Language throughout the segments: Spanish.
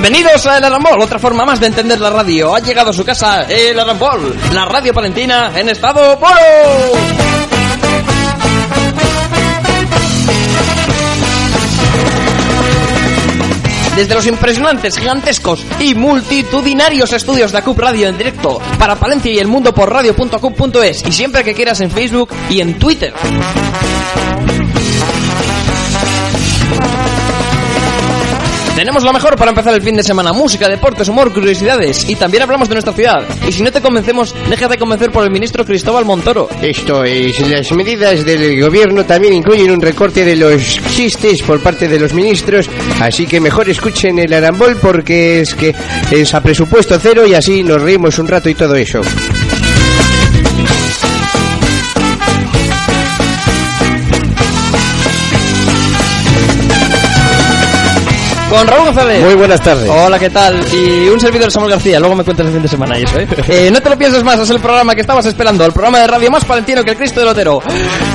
Bienvenidos a El Arambol, otra forma más de entender la radio. Ha llegado a su casa El Arambol, la radio palentina en estado puro. Desde los impresionantes, gigantescos y multitudinarios estudios de ACUP Radio en directo para Palencia y el mundo por radio.acup.es y siempre que quieras en Facebook y en Twitter. Tenemos lo mejor para empezar el fin de semana. Música, deportes, humor, curiosidades. Y también hablamos de nuestra ciudad. Y si no te convencemos, déjate convencer por el ministro Cristóbal Montoro. Esto es, las medidas del gobierno también incluyen un recorte de los chistes por parte de los ministros, así que mejor escuchen el arambol porque es que es a presupuesto cero y así nos reímos un rato y todo eso. Con Raúl González. Muy buenas tardes. Hola, ¿qué tal? Y un servidor Samuel García. Luego me cuentas el fin de semana y eso, ¿eh? Eh, No te lo pienses más, es el programa que estabas esperando. El programa de radio más palentino que el Cristo del Otero.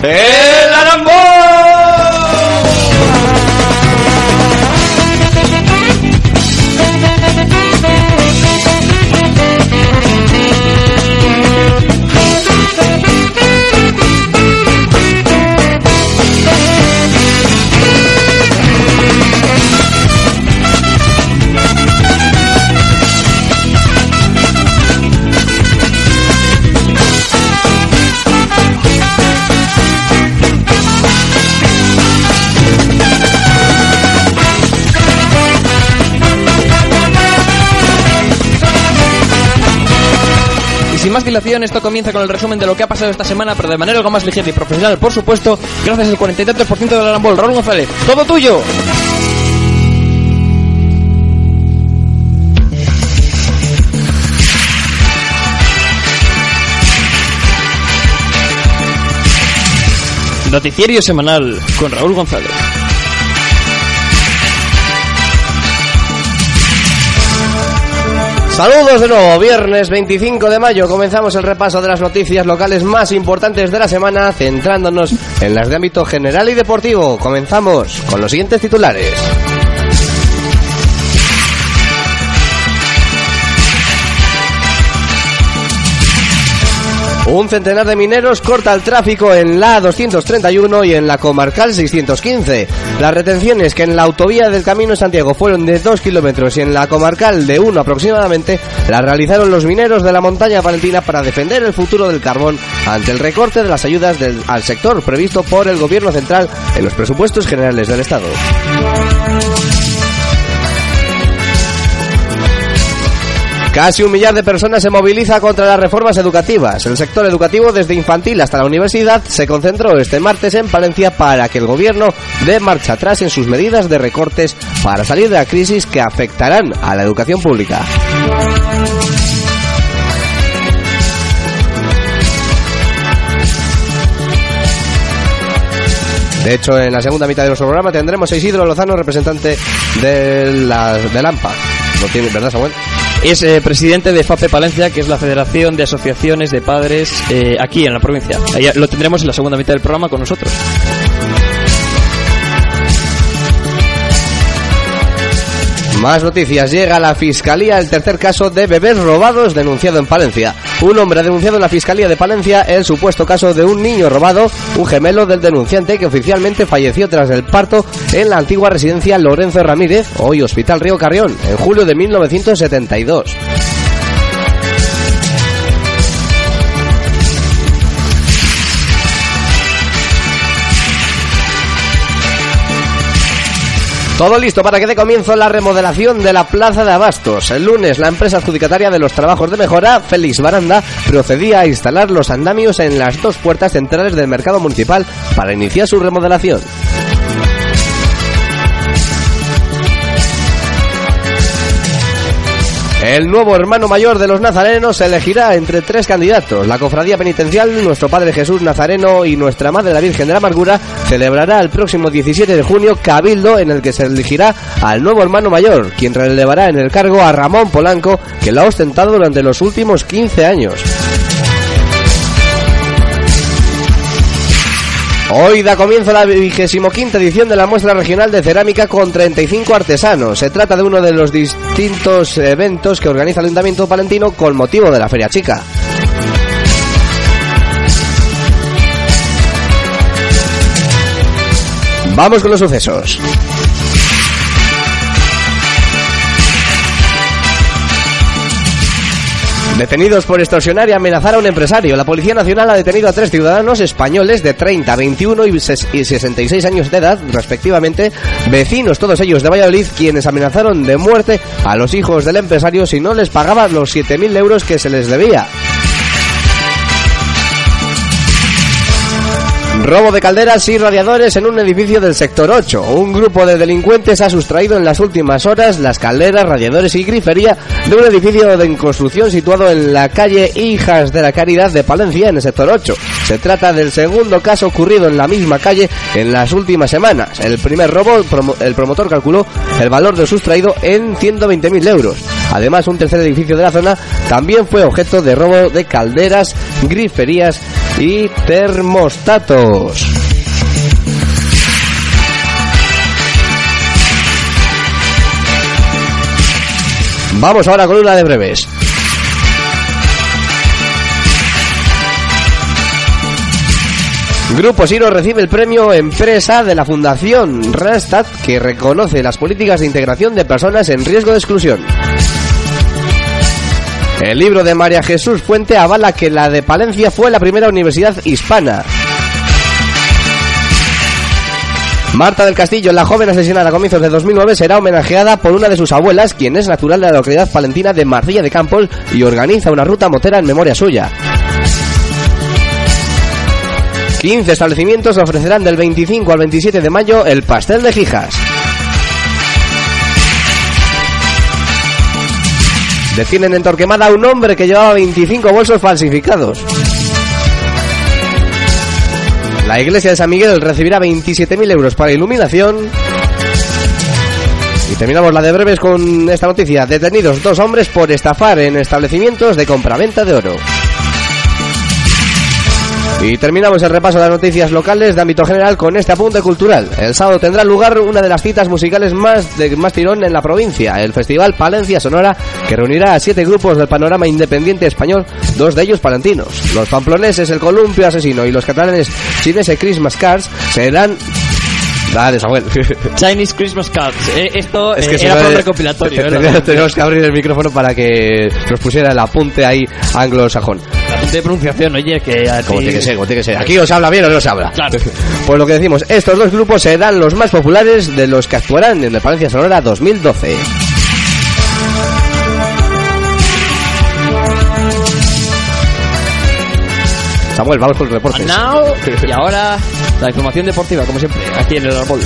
¡El Arambol! Más dilación, esto comienza con el resumen de lo que ha pasado esta semana, pero de manera algo más ligera y profesional, por supuesto, gracias al 43% del Arambol. Raúl González, todo tuyo. Noticiario semanal con Raúl González. Saludos de nuevo, viernes 25 de mayo comenzamos el repaso de las noticias locales más importantes de la semana, centrándonos en las de ámbito general y deportivo. Comenzamos con los siguientes titulares. Un centenar de mineros corta el tráfico en la 231 y en la comarcal 615. Las retenciones que en la autovía del Camino Santiago fueron de 2 kilómetros y en la comarcal de 1 aproximadamente, las realizaron los mineros de la montaña palentina para defender el futuro del carbón ante el recorte de las ayudas al sector previsto por el gobierno central en los presupuestos generales del Estado. Casi un millar de personas se moviliza contra las reformas educativas. El sector educativo, desde infantil hasta la universidad, se concentró este martes en Palencia para que el gobierno dé marcha atrás en sus medidas de recortes para salir de la crisis que afectarán a la educación pública. De hecho, en la segunda mitad de nuestro programa tendremos a Isidro Lozano, representante de la, del AMPA. ¿Lo tiene, verdad, Samuel? Es eh, presidente de FAPE Palencia, que es la Federación de Asociaciones de Padres eh, aquí en la provincia. Ahí lo tendremos en la segunda mitad del programa con nosotros. Más noticias. Llega a la Fiscalía el tercer caso de bebés robados denunciado en Palencia. Un hombre ha denunciado en la Fiscalía de Palencia el supuesto caso de un niño robado, un gemelo del denunciante que oficialmente falleció tras el parto en la antigua residencia Lorenzo Ramírez, hoy Hospital Río Carrión, en julio de 1972. Todo listo para que dé comienzo la remodelación de la Plaza de Abastos. El lunes, la empresa adjudicataria de los trabajos de mejora, Félix Baranda, procedía a instalar los andamios en las dos puertas centrales del mercado municipal para iniciar su remodelación. El nuevo hermano mayor de los nazarenos elegirá entre tres candidatos. La cofradía penitencial, nuestro Padre Jesús Nazareno y nuestra Madre la Virgen de la Amargura celebrará el próximo 17 de junio Cabildo en el que se elegirá al nuevo hermano mayor, quien relevará en el cargo a Ramón Polanco, que lo ha ostentado durante los últimos 15 años. Hoy da comienzo la vigésimo quinta edición de la muestra regional de cerámica con 35 artesanos. Se trata de uno de los distintos eventos que organiza el Ayuntamiento Palentino con motivo de la Feria Chica. Vamos con los sucesos. Detenidos por extorsionar y amenazar a un empresario. La Policía Nacional ha detenido a tres ciudadanos españoles de 30, 21 y 66 años de edad, respectivamente, vecinos todos ellos de Valladolid, quienes amenazaron de muerte a los hijos del empresario si no les pagaban los 7.000 euros que se les debía. Robo de calderas y radiadores en un edificio del sector 8. Un grupo de delincuentes ha sustraído en las últimas horas las calderas, radiadores y grifería de un edificio de construcción situado en la calle Hijas de la Caridad de Palencia en el sector 8. Se trata del segundo caso ocurrido en la misma calle en las últimas semanas. El primer robo, el promotor calculó el valor de sustraído en 120.000 euros. Además, un tercer edificio de la zona también fue objeto de robo de calderas, griferías y termostatos. Vamos ahora con una de breves. Grupo Siro recibe el premio Empresa de la Fundación Rastad que reconoce las políticas de integración de personas en riesgo de exclusión. El libro de María Jesús Fuente avala que la de Palencia fue la primera universidad hispana. Marta del Castillo, la joven asesinada a comienzos de 2009, será homenajeada por una de sus abuelas, quien es natural de la localidad palentina de Marcilla de Campos y organiza una ruta motera en memoria suya. 15 establecimientos ofrecerán del 25 al 27 de mayo el pastel de Gijas. Detienen en Torquemada a un hombre que llevaba 25 bolsos falsificados. La iglesia de San Miguel recibirá 27.000 euros para iluminación. Y terminamos la de breves con esta noticia. Detenidos dos hombres por estafar en establecimientos de compraventa de oro. Y terminamos el repaso de las noticias locales de ámbito general con este apunte cultural. El sábado tendrá lugar una de las citas musicales más de más tirón en la provincia, el Festival Palencia Sonora, que reunirá a siete grupos del panorama independiente español, dos de ellos palentinos. Los pamploneses El Columpio Asesino y los catalanes Chinese Christmas Cards serán Dale, Samuel. Chinese Christmas Cards. Eh, esto es que era para un recopilatorio. Tenemos que abrir el micrófono para que nos pusiera el apunte ahí anglosajón. De pronunciación, oye, que... Como tiene que ser, como tiene que ser. Aquí os habla bien o no os habla. Claro. Pues lo que decimos, estos dos grupos serán los más populares de los que actuarán en el Palencia Sonora 2012. Samuel, vamos con el reporte. Now, y ahora la información deportiva, como siempre, aquí en el árbol.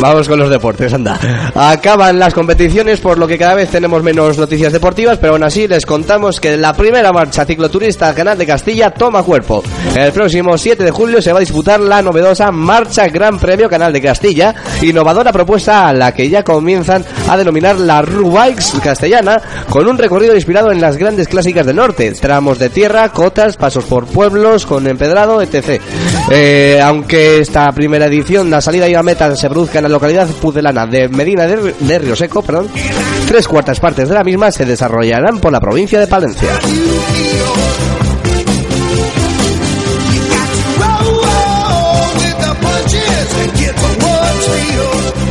Vamos con los deportes, anda. Acaban las competiciones, por lo que cada vez tenemos menos noticias deportivas, pero aún así les contamos que la primera marcha cicloturista Canal de Castilla toma cuerpo. El próximo 7 de julio se va a disputar la novedosa Marcha Gran Premio Canal de Castilla, innovadora propuesta a la que ya comienzan a denominar la Rubikes castellana, con un recorrido inspirado en las grandes clásicas del norte, tramos de tierra, cotas, pasos por pueblos, con empedrado, etc. Eh, aunque esta primera edición, la salida y la meta se produzca en la localidad pudelana de Medina de, Río Seco, perdón, tres cuartas partes de la misma se desarrollarán por la provincia de Palencia.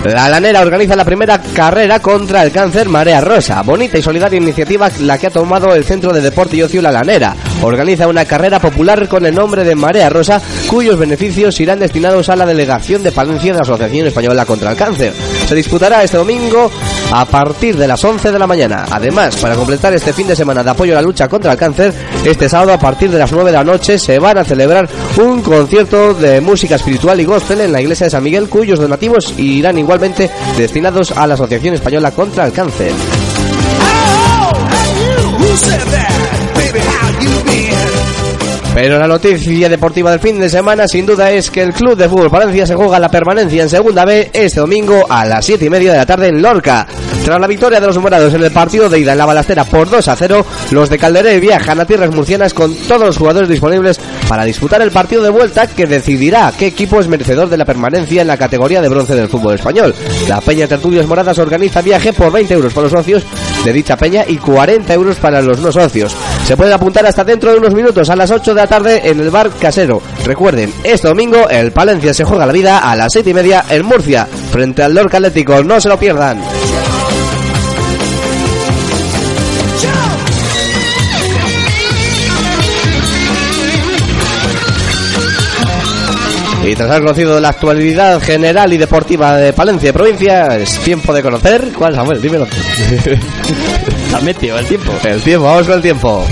La Lanera organiza la primera carrera contra el cáncer Marea Rosa. Bonita y solidaria iniciativa la que ha tomado el Centro de Deporte y Ocio La Lanera. Organiza una carrera popular con el nombre de Marea Rosa, cuyos beneficios irán destinados a la delegación de Palencia de la Asociación Española contra el Cáncer. Se disputará este domingo a partir de las 11 de la mañana. Además, para completar este fin de semana de apoyo a la lucha contra el cáncer, este sábado a partir de las 9 de la noche se van a celebrar un concierto de música espiritual y gospel en la iglesia de San Miguel, cuyos donativos irán igualmente destinados a la Asociación Española contra el Cáncer. Pero la noticia deportiva del fin de semana sin duda es que el Club de Fútbol Valencia se juega la permanencia en Segunda B este domingo a las 7 y media de la tarde en Lorca. Tras la victoria de los morados en el partido de ida en la balastera por 2 a 0, los de Calderé viajan a tierras murcianas con todos los jugadores disponibles para disputar el partido de vuelta que decidirá qué equipo es merecedor de la permanencia en la categoría de bronce del fútbol español. La Peña Tertulios Moradas organiza viaje por 20 euros para los socios de dicha peña y 40 euros para los no socios. Se pueden apuntar hasta dentro de unos minutos a las 8 de la tarde en el bar casero. Recuerden, este domingo el Palencia se juega la vida a las 7 y media en Murcia, frente al Lorca Atlético. No se lo pierdan. Y tras haber conocido la actualidad general y deportiva de Palencia de provincia, es tiempo de conocer. ¿Cuál, Samuel? Dímelo. Está metido el tiempo. El tiempo, vamos con el tiempo.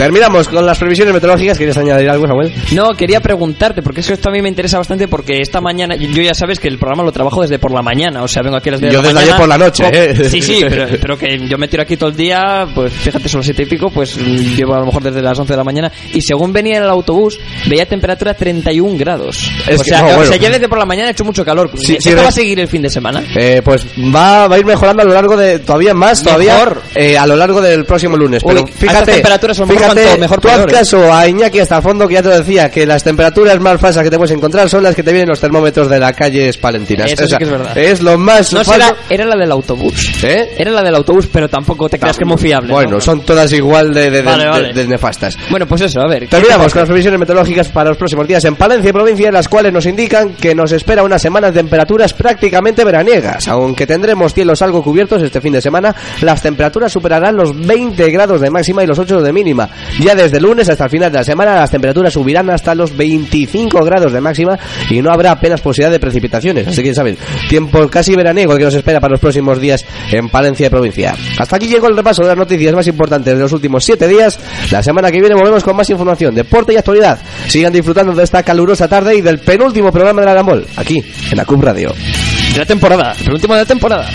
Terminamos con las previsiones meteorológicas. ¿Quieres añadir algo, Samuel? No, quería preguntarte, porque eso también me interesa bastante, porque esta mañana, yo ya sabes que el programa lo trabajo desde por la mañana, o sea, vengo aquí a las 10 de Yo la desde mañana. ayer por la noche, ¿eh? Sí, sí, pero, pero que yo me tiro aquí todo el día, pues fíjate, son las siete y pico, pues llevo a lo mejor desde las 11 de la mañana, y según venía en el autobús, veía temperatura 31 grados. Es o, que- sea, no, o bueno. sea, ya desde por la mañana ha hecho mucho calor. Sí, ¿Esto sí, va a seguir el fin de semana? Eh, pues va, va a ir mejorando a lo largo de todavía más todavía Mejor. eh, a lo largo del próximo lunes Uy, pero fíjate temperaturas mejor fíjate cuanto mejor tú haz peor, caso a Iñaki hasta el fondo que ya te lo decía que las temperaturas más falsas que te puedes encontrar son las que te vienen en los termómetros de las calles palentinas Eso sí que es verdad. es lo más No, falso era la del autobús. ¿Eh? Era la del autobús, pero tampoco te creas que es muy fiable. bueno ¿no? son todas igual de, de- de- Vale, de- vale. de nefastas Bueno, pues eso, a ver. ¿qué Terminamos te con las previsiones meteorológicas para los próximos días en Palencia y provincia, en las cuales nos indican que nos espera una semana de temperaturas prácticamente veraniegas. Aunque tendremos cielos algo cubiertos este fin de semana, las temperaturas superarán los 20 grados de máxima y los 8 de mínima. Ya desde lunes hasta el final de la semana, las temperaturas subirán hasta los 25 grados de máxima y no habrá apenas posibilidad de precipitaciones. Así que, ¿sabes? Tiempo casi veraniego que nos espera para los próximos días en Palencia y provincia. Hasta aquí llegó el repaso de las noticias más importantes de los últimos 7 días. La semana que viene volvemos con más información, deporte y actualidad. Sigan disfrutando de esta calurosa tarde y del penúltimo programa de la Arambol, aquí en la CUB Radio. De la temporada, el último de la temporada.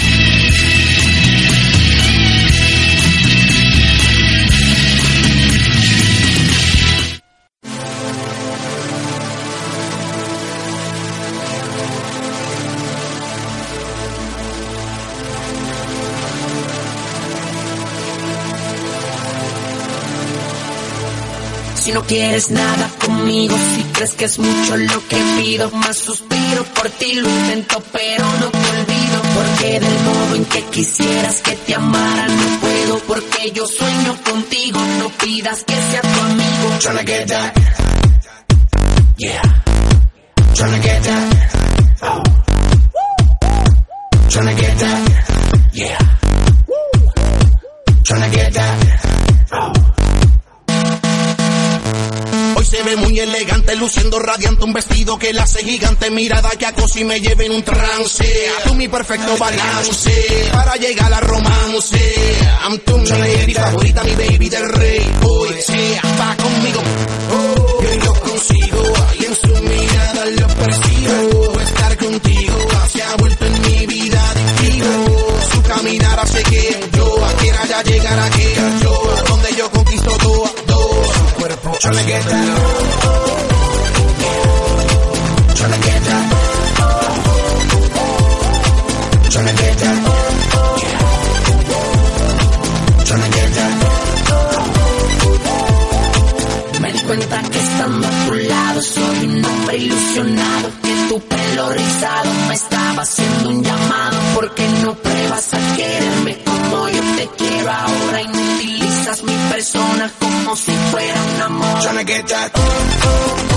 Si no quieres nada conmigo, si crees que es mucho lo que pido, más suspiro por ti, lo intento, pero no te olvido. Porque del modo en que quisieras que te amara, no puedo. Porque yo sueño contigo, no pidas que sea tu amigo. Tryna get that. Yeah. Tryna get that. Oh. Tryna get that. Yeah. Tryna get that. Oh. Ve muy elegante, luciendo radiante, un vestido que la hace gigante, mirada que acosa y me lleva en un trance. Tú mi perfecto balance, para llegar a romance. I'm tu lady favorita, mi baby del rey. Hoy sea, va conmigo. Oh, que yo consigo, y en su mirada lo percibo. Estar contigo se ha vuelto en mi vida adictivo. Su caminar hace que yo quiera ya llegar a donde yo Me di cuenta que estando a tu lado soy un hombre ilusionado Que tu pelo get that. Oh, oh,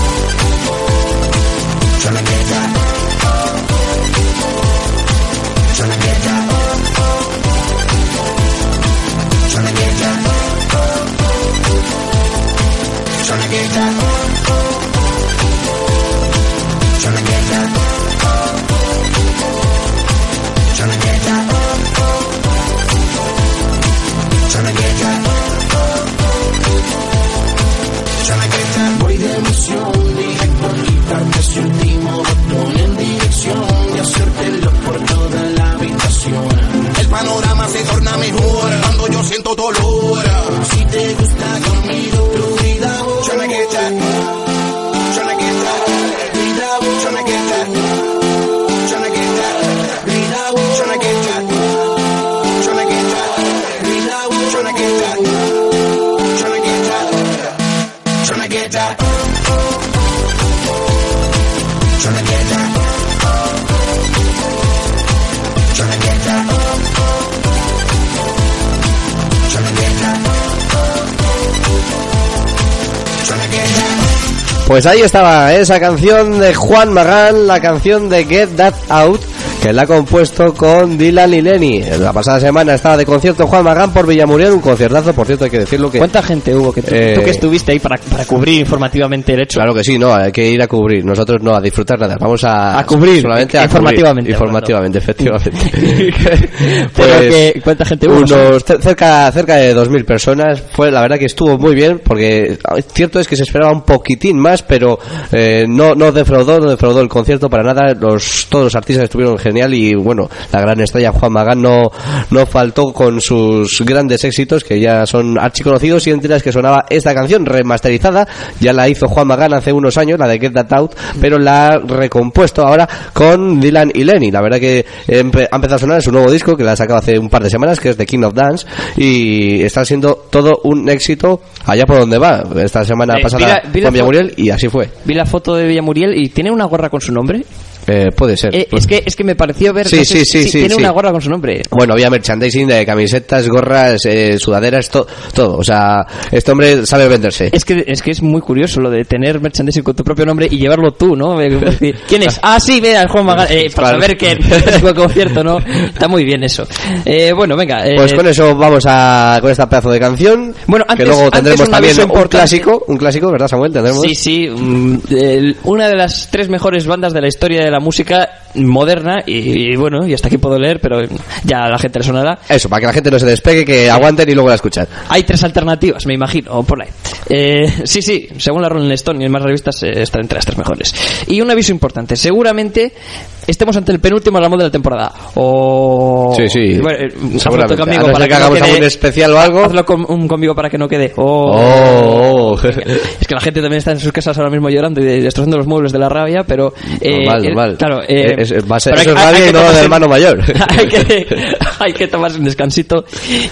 Pues ahí estaba esa canción de Juan Magán, la canción de Get That Out, que la ha compuesto con Dylan y Lenny. La pasada semana estaba de concierto Juan Magán por Villamuriel, un conciertazo, por cierto, hay que decirlo que... ¿Cuánta gente hubo que tú, Eh, tú que estuviste ahí para, para cubrir informativamente el hecho? Claro que sí, no, hay que ir a cubrir. Nosotros no a disfrutar nada, vamos a, A cubrir, solamente a informativamente cubrir. informativamente, efectivamente. Pero Pues, que- ¿cuánta gente hubo? Unos cer- cerca cerca de 2000 personas. Fue la verdad que estuvo muy bien porque cierto es que se esperaba un poquitín más, pero eh, no no defraudó, no defraudó el concierto para nada. Los todos los artistas estuvieron genial y bueno, la gran estrella Juan Magán no no faltó con sus grandes éxitos que ya son archiconocidos y entre las que sonaba esta canción remasterizada, ya la hizo Juan Magán hace unos años, la de Get That Out, pero la ha recompuesto ahora con Dylan y Lenny. La verdad que empe- ha empezado a sonar en su nuevo disco que la ha sacado hace un par de semanas, que es The King of Dance, y está siendo todo un éxito allá por donde va. Esta semana Eh, pasada vi la- vi la con fo- Villamuriel y así fue. Vi la foto de Villamuriel y tiene una gorra con su nombre. Eh, puede ser. Eh, es que es que me pareció ver Sí, sé sí, sí, sí, tiene una gorra con su nombre. Bueno, había merchandising de camisetas, gorras, eh, sudaderas, to- todo. O sea, este hombre sabe venderse. Es que, es que es muy curioso lo de tener merchandising con tu propio nombre y llevarlo tú, ¿no? Eh, ¿Quién es? Ah, sí, mira, Juan Magán. Eh, para Claro. saber que fue concierto, ¿no? Está muy bien eso. Eh, bueno, venga. Pues con eso vamos a con esta pedazo de canción. Bueno, antes- que luego antes tendremos un también un clásico, un clásico, ¿verdad, Samuel? Tendremos. Sí, sí, mm, el- una de las tres mejores bandas de la historia de la música moderna y, y bueno, y hasta aquí puedo leer, pero ya a la gente le sonará. Eso, para que la gente no se despegue, que aguanten y luego la escuchan. Hay tres alternativas, me imagino, o por ahí. Eh, sí, sí, según la Rolling Stone y en más revistas eh, están entre las tres mejores. Y un aviso importante, seguramente estemos ante el penúltimo ramo de la temporada. O... Sí, sí, Bueno, eh, seguramente. tú conmigo A no para que no hagamos quede- algún especial o algo. Hazlo con- un conmigo para que no quede. Oh. Oh, oh. Es que la gente también está en sus casas ahora mismo llorando y destrozando los muebles de la rabia, pero... Normal, eh, normal. Claro, eh, Es- va a ser- eso hay- es hay- rabia hay y no de hermano mayor. hay, que, hay que tomarse un descansito.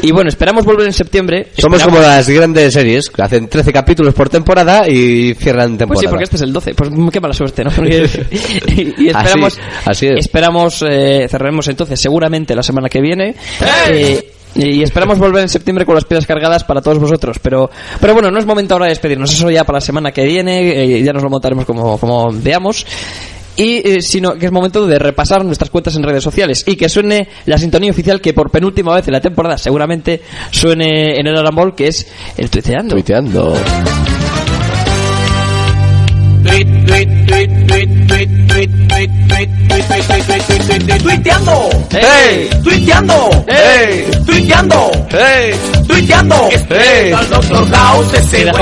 Y bueno, esperamos volver en septiembre. Somos Esperamos- como las grandes series, que hacen 13 capítulos por temporada y cierran temporada. Pues sí, porque este es el 12. Pues qué mala suerte, ¿no? y, y esperamos, Así- así es. esperamos eh, cerraremos entonces seguramente la semana que viene. Eh, y esperamos volver en septiembre con las pilas cargadas para todos vosotros. Pero, pero bueno, no es momento ahora de despedirnos. Eso ya para la semana que viene. eh, ya nos lo montaremos como, como veamos. Y eh, sino que es momento de repasar nuestras cuentas en redes sociales y que suene la sintonía oficial que por penúltima vez en la temporada seguramente suene en el Arambol, que es el tuiteando. Tuiteando. Tuiteando, ¡Hey! tuiteando, ¡Hey! tuiteando, ¡Hey! tuiteando. ¡Hey! Doctor House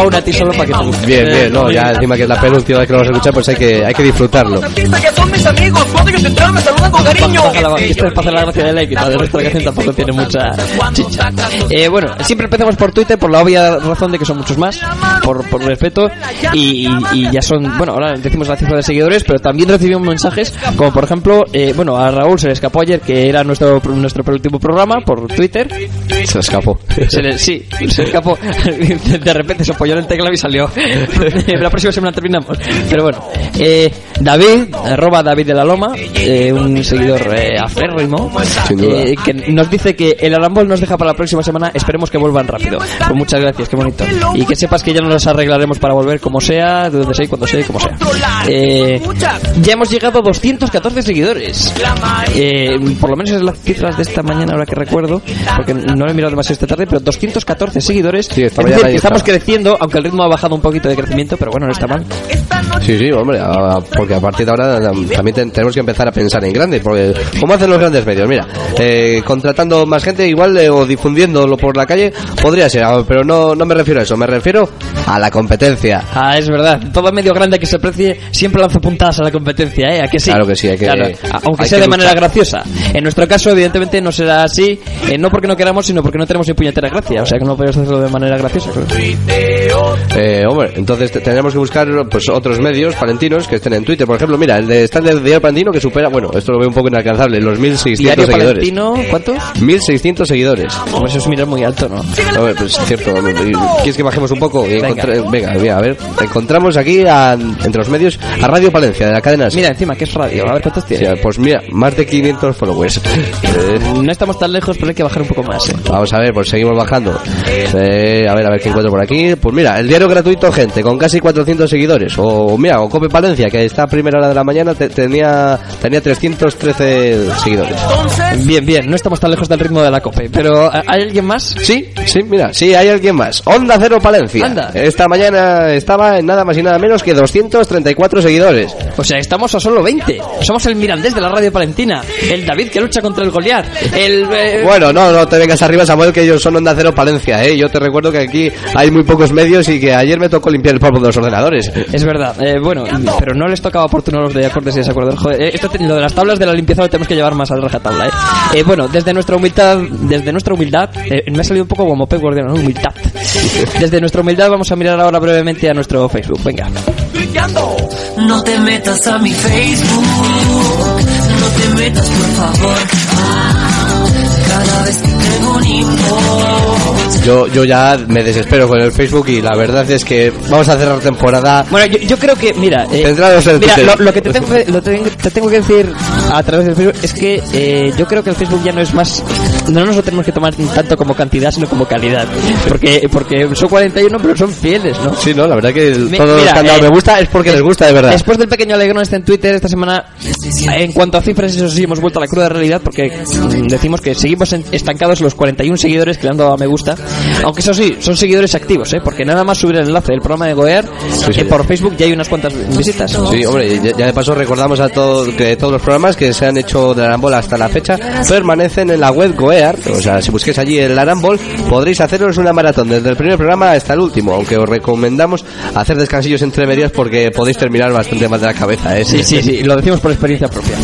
una a ti solo para que. Bien, bien, no, ya encima que es la penúltima vez que lo vamos a escuchar, pues hay que, hay que disfrutarlo. Los artistas ya son mis amigos. Cuando ellos entran me saludan con cariño. Baja la- Esto es para hacer la gracia de la equidad, el resto de la canción tampoco tiene mucha chicha. Eh, bueno, siempre empezamos por Twitter por la obvia razón de que son muchos más, por, por respeto, y, y- y ya son, bueno, ahora decimos la cifra de seguidores, pero también recibimos mensajes, como por ejemplo, eh, bueno, a Raúl se le escapó ayer que era nuestro, nuestro penúltimo programa por Twitter, Se escapó. se le, sí, se escapó. De repente se apoyó en el teclado y salió. La próxima semana terminamos. Pero bueno, eh, David, arroba David de la Loma, eh, un seguidor eh, aférrimo, eh, que nos dice que el Arambol nos deja para la próxima semana. Esperemos que vuelvan rápido. Pues muchas gracias, qué bonito. Y que sepas que ya nos arreglaremos para volver como sea, de donde sea y cuando sea como sea. Eh, ya hemos llegado a 214 seguidores. Eh, por lo menos es las cifras de esta mañana, ahora que recuerdo, porque no lo he mirado demasiado esta tarde, pero 214 seguidores. Sí, es decir, que estamos creciendo, aunque el ritmo ha bajado un poquito de crecimiento, pero bueno, no está mal. Sí, sí, hombre, a- porque a partir de ahora um, también ten- tenemos que empezar a pensar en grande, porque ¿cómo hacen los grandes medios? Mira, eh, contratando más gente igual eh, o difundiéndolo por la calle, podría ser, ah, pero no, no me refiero a eso, me refiero a la competencia. Ah, es verdad. Todo medio grande que se precie siempre lanza puntadas a la competencia, ¿eh? ¿A que sí? Claro que sí, hay que- Claro, aunque hay sea que de manera graciosa. En nuestro caso, evidentemente, no será así. eh, no porque no queramos, sino porque no tenemos ni puñetera gracia. O sea que no podemos hacerlo de manera graciosa. Eh, hombre, entonces te- tendremos que buscar pues otros medios palentinos que estén en Twitter por ejemplo, mira, el de stand de Diario Palentino que supera, bueno, esto lo veo un poco inalcanzable, los 1600 Diario seguidores. Palentino, ¿cuántos? 1600 seguidores. Pues eso es mirar muy alto, ¿no? A ver, pues es cierto. ¿Quieres que bajemos un poco? Y Venga. venga, mira, a ver. Encontramos aquí a- entre los medios a Radio Palencia, de la cadena. Mira, encima, que es radio. A ver cuántos tiene. pues mira, más de 500 followers. No estamos tan lejos, pero hay que bajar un poco más, ¿eh? Vamos a ver, pues seguimos bajando. Eh, a ver, a ver qué encuentro por aquí. Pues mira, el diario gratuito, gente, con casi 400 seguidores. O mira, o Cope Palencia, que está a primera hora de la mañana, te- tenía, tenía 313 seguidores. Bien, bien, no estamos tan lejos del ritmo de la COPE. Pero, ¿hay alguien más? Sí, sí, mira, sí, hay alguien más. Onda Cero Palencia. Anda. Esta mañana estaba en nada más y nada menos que 234 seguidores. O sea, estamos a solo 20. Somos el Mirandés de la radio palentina. El David que lucha contra el Goliat. El... eh, Bueno, no, no te vengas arriba, Samuel, que ellos son Onda Cero Palencia, ¿eh? Yo te recuerdo que aquí hay muy pocos medios y que ayer me tocó limpiar el polvo de los ordenadores. Es verdad, eh, bueno, pero no les tocaba oportuno los de acordes y desacuerdos. Joder, eh, esto lo de las tablas de la limpieza lo tenemos que llevar más a rajatabla, ¿eh? Eh, Bueno, desde nuestra humildad, desde nuestra humildad, eh, me ha salido un poco como Pep Guardiola, ¿no? Humildad. Desde nuestra humildad vamos a mirar ahora brevemente a nuestro Facebook. Venga. No te metas a mi Facebook, no te metas por favor. Cada vez que tengo un inbox, Yo, yo ya me desespero con el Facebook y la verdad es que vamos a cerrar temporada. Bueno, yo, yo creo que, mira, eh, mira lo, lo que te tengo, que- lo te, te tengo que decir a través del Facebook es que eh, yo creo que el Facebook ya no es más, no nos lo tenemos que tomar tanto como cantidad, sino como calidad. Porque, porque son 41, pero son fieles, ¿no? Sí, no, la verdad que el- los mira, dado eh, me gusta es porque les gusta de verdad. Después del pequeño alegrón este en Twitter esta semana, en cuanto a cifras, eso sí, hemos vuelto a la cruda realidad porque mm, decimos que seguimos estancados los 41 seguidores que le han dado a me gusta. Aunque eso sí, son seguidores activos, ¿eh? Porque nada más subir el enlace del programa de Goer sí. eh, por Facebook ya hay unas cuantas visitas. Sí, hombre, ya, ya de paso recordamos a todos que todos los programas que se han hecho de Arambol hasta la fecha permanecen en la web Goear. O sea, si busquéis allí el Arambol, podréis haceros una maratón desde el primer programa hasta el último. Aunque os recomendamos hacer descansillos entre medias porque podéis terminar bastante mal de la cabeza, ¿eh? Sí, sí, sí, lo decimos por experiencia propia.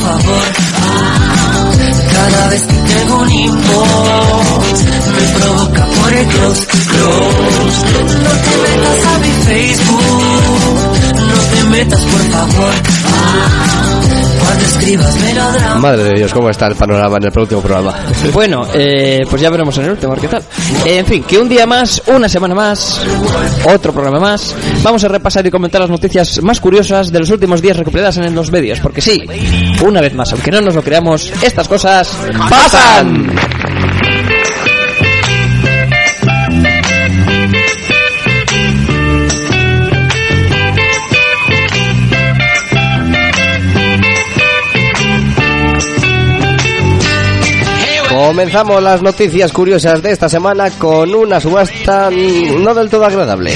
Cada vez que tengo un inbox, me provoca por el close, close. No te metas a mi Facebook, no te metas por favor. Melodrama. Madre de Dios, cómo está el panorama en el próximo programa. Bueno, eh, pues ya veremos en el último, a ver qué tal. Eh, en fin, que un día más, una semana más, otro programa más, vamos a repasar y comentar las noticias más curiosas de los últimos días recuperadas en los medios. Porque sí, una vez más, aunque no nos lo creamos, estas cosas pasan. Comenzamos las noticias curiosas de esta semana con una subasta mm, no del todo agradable.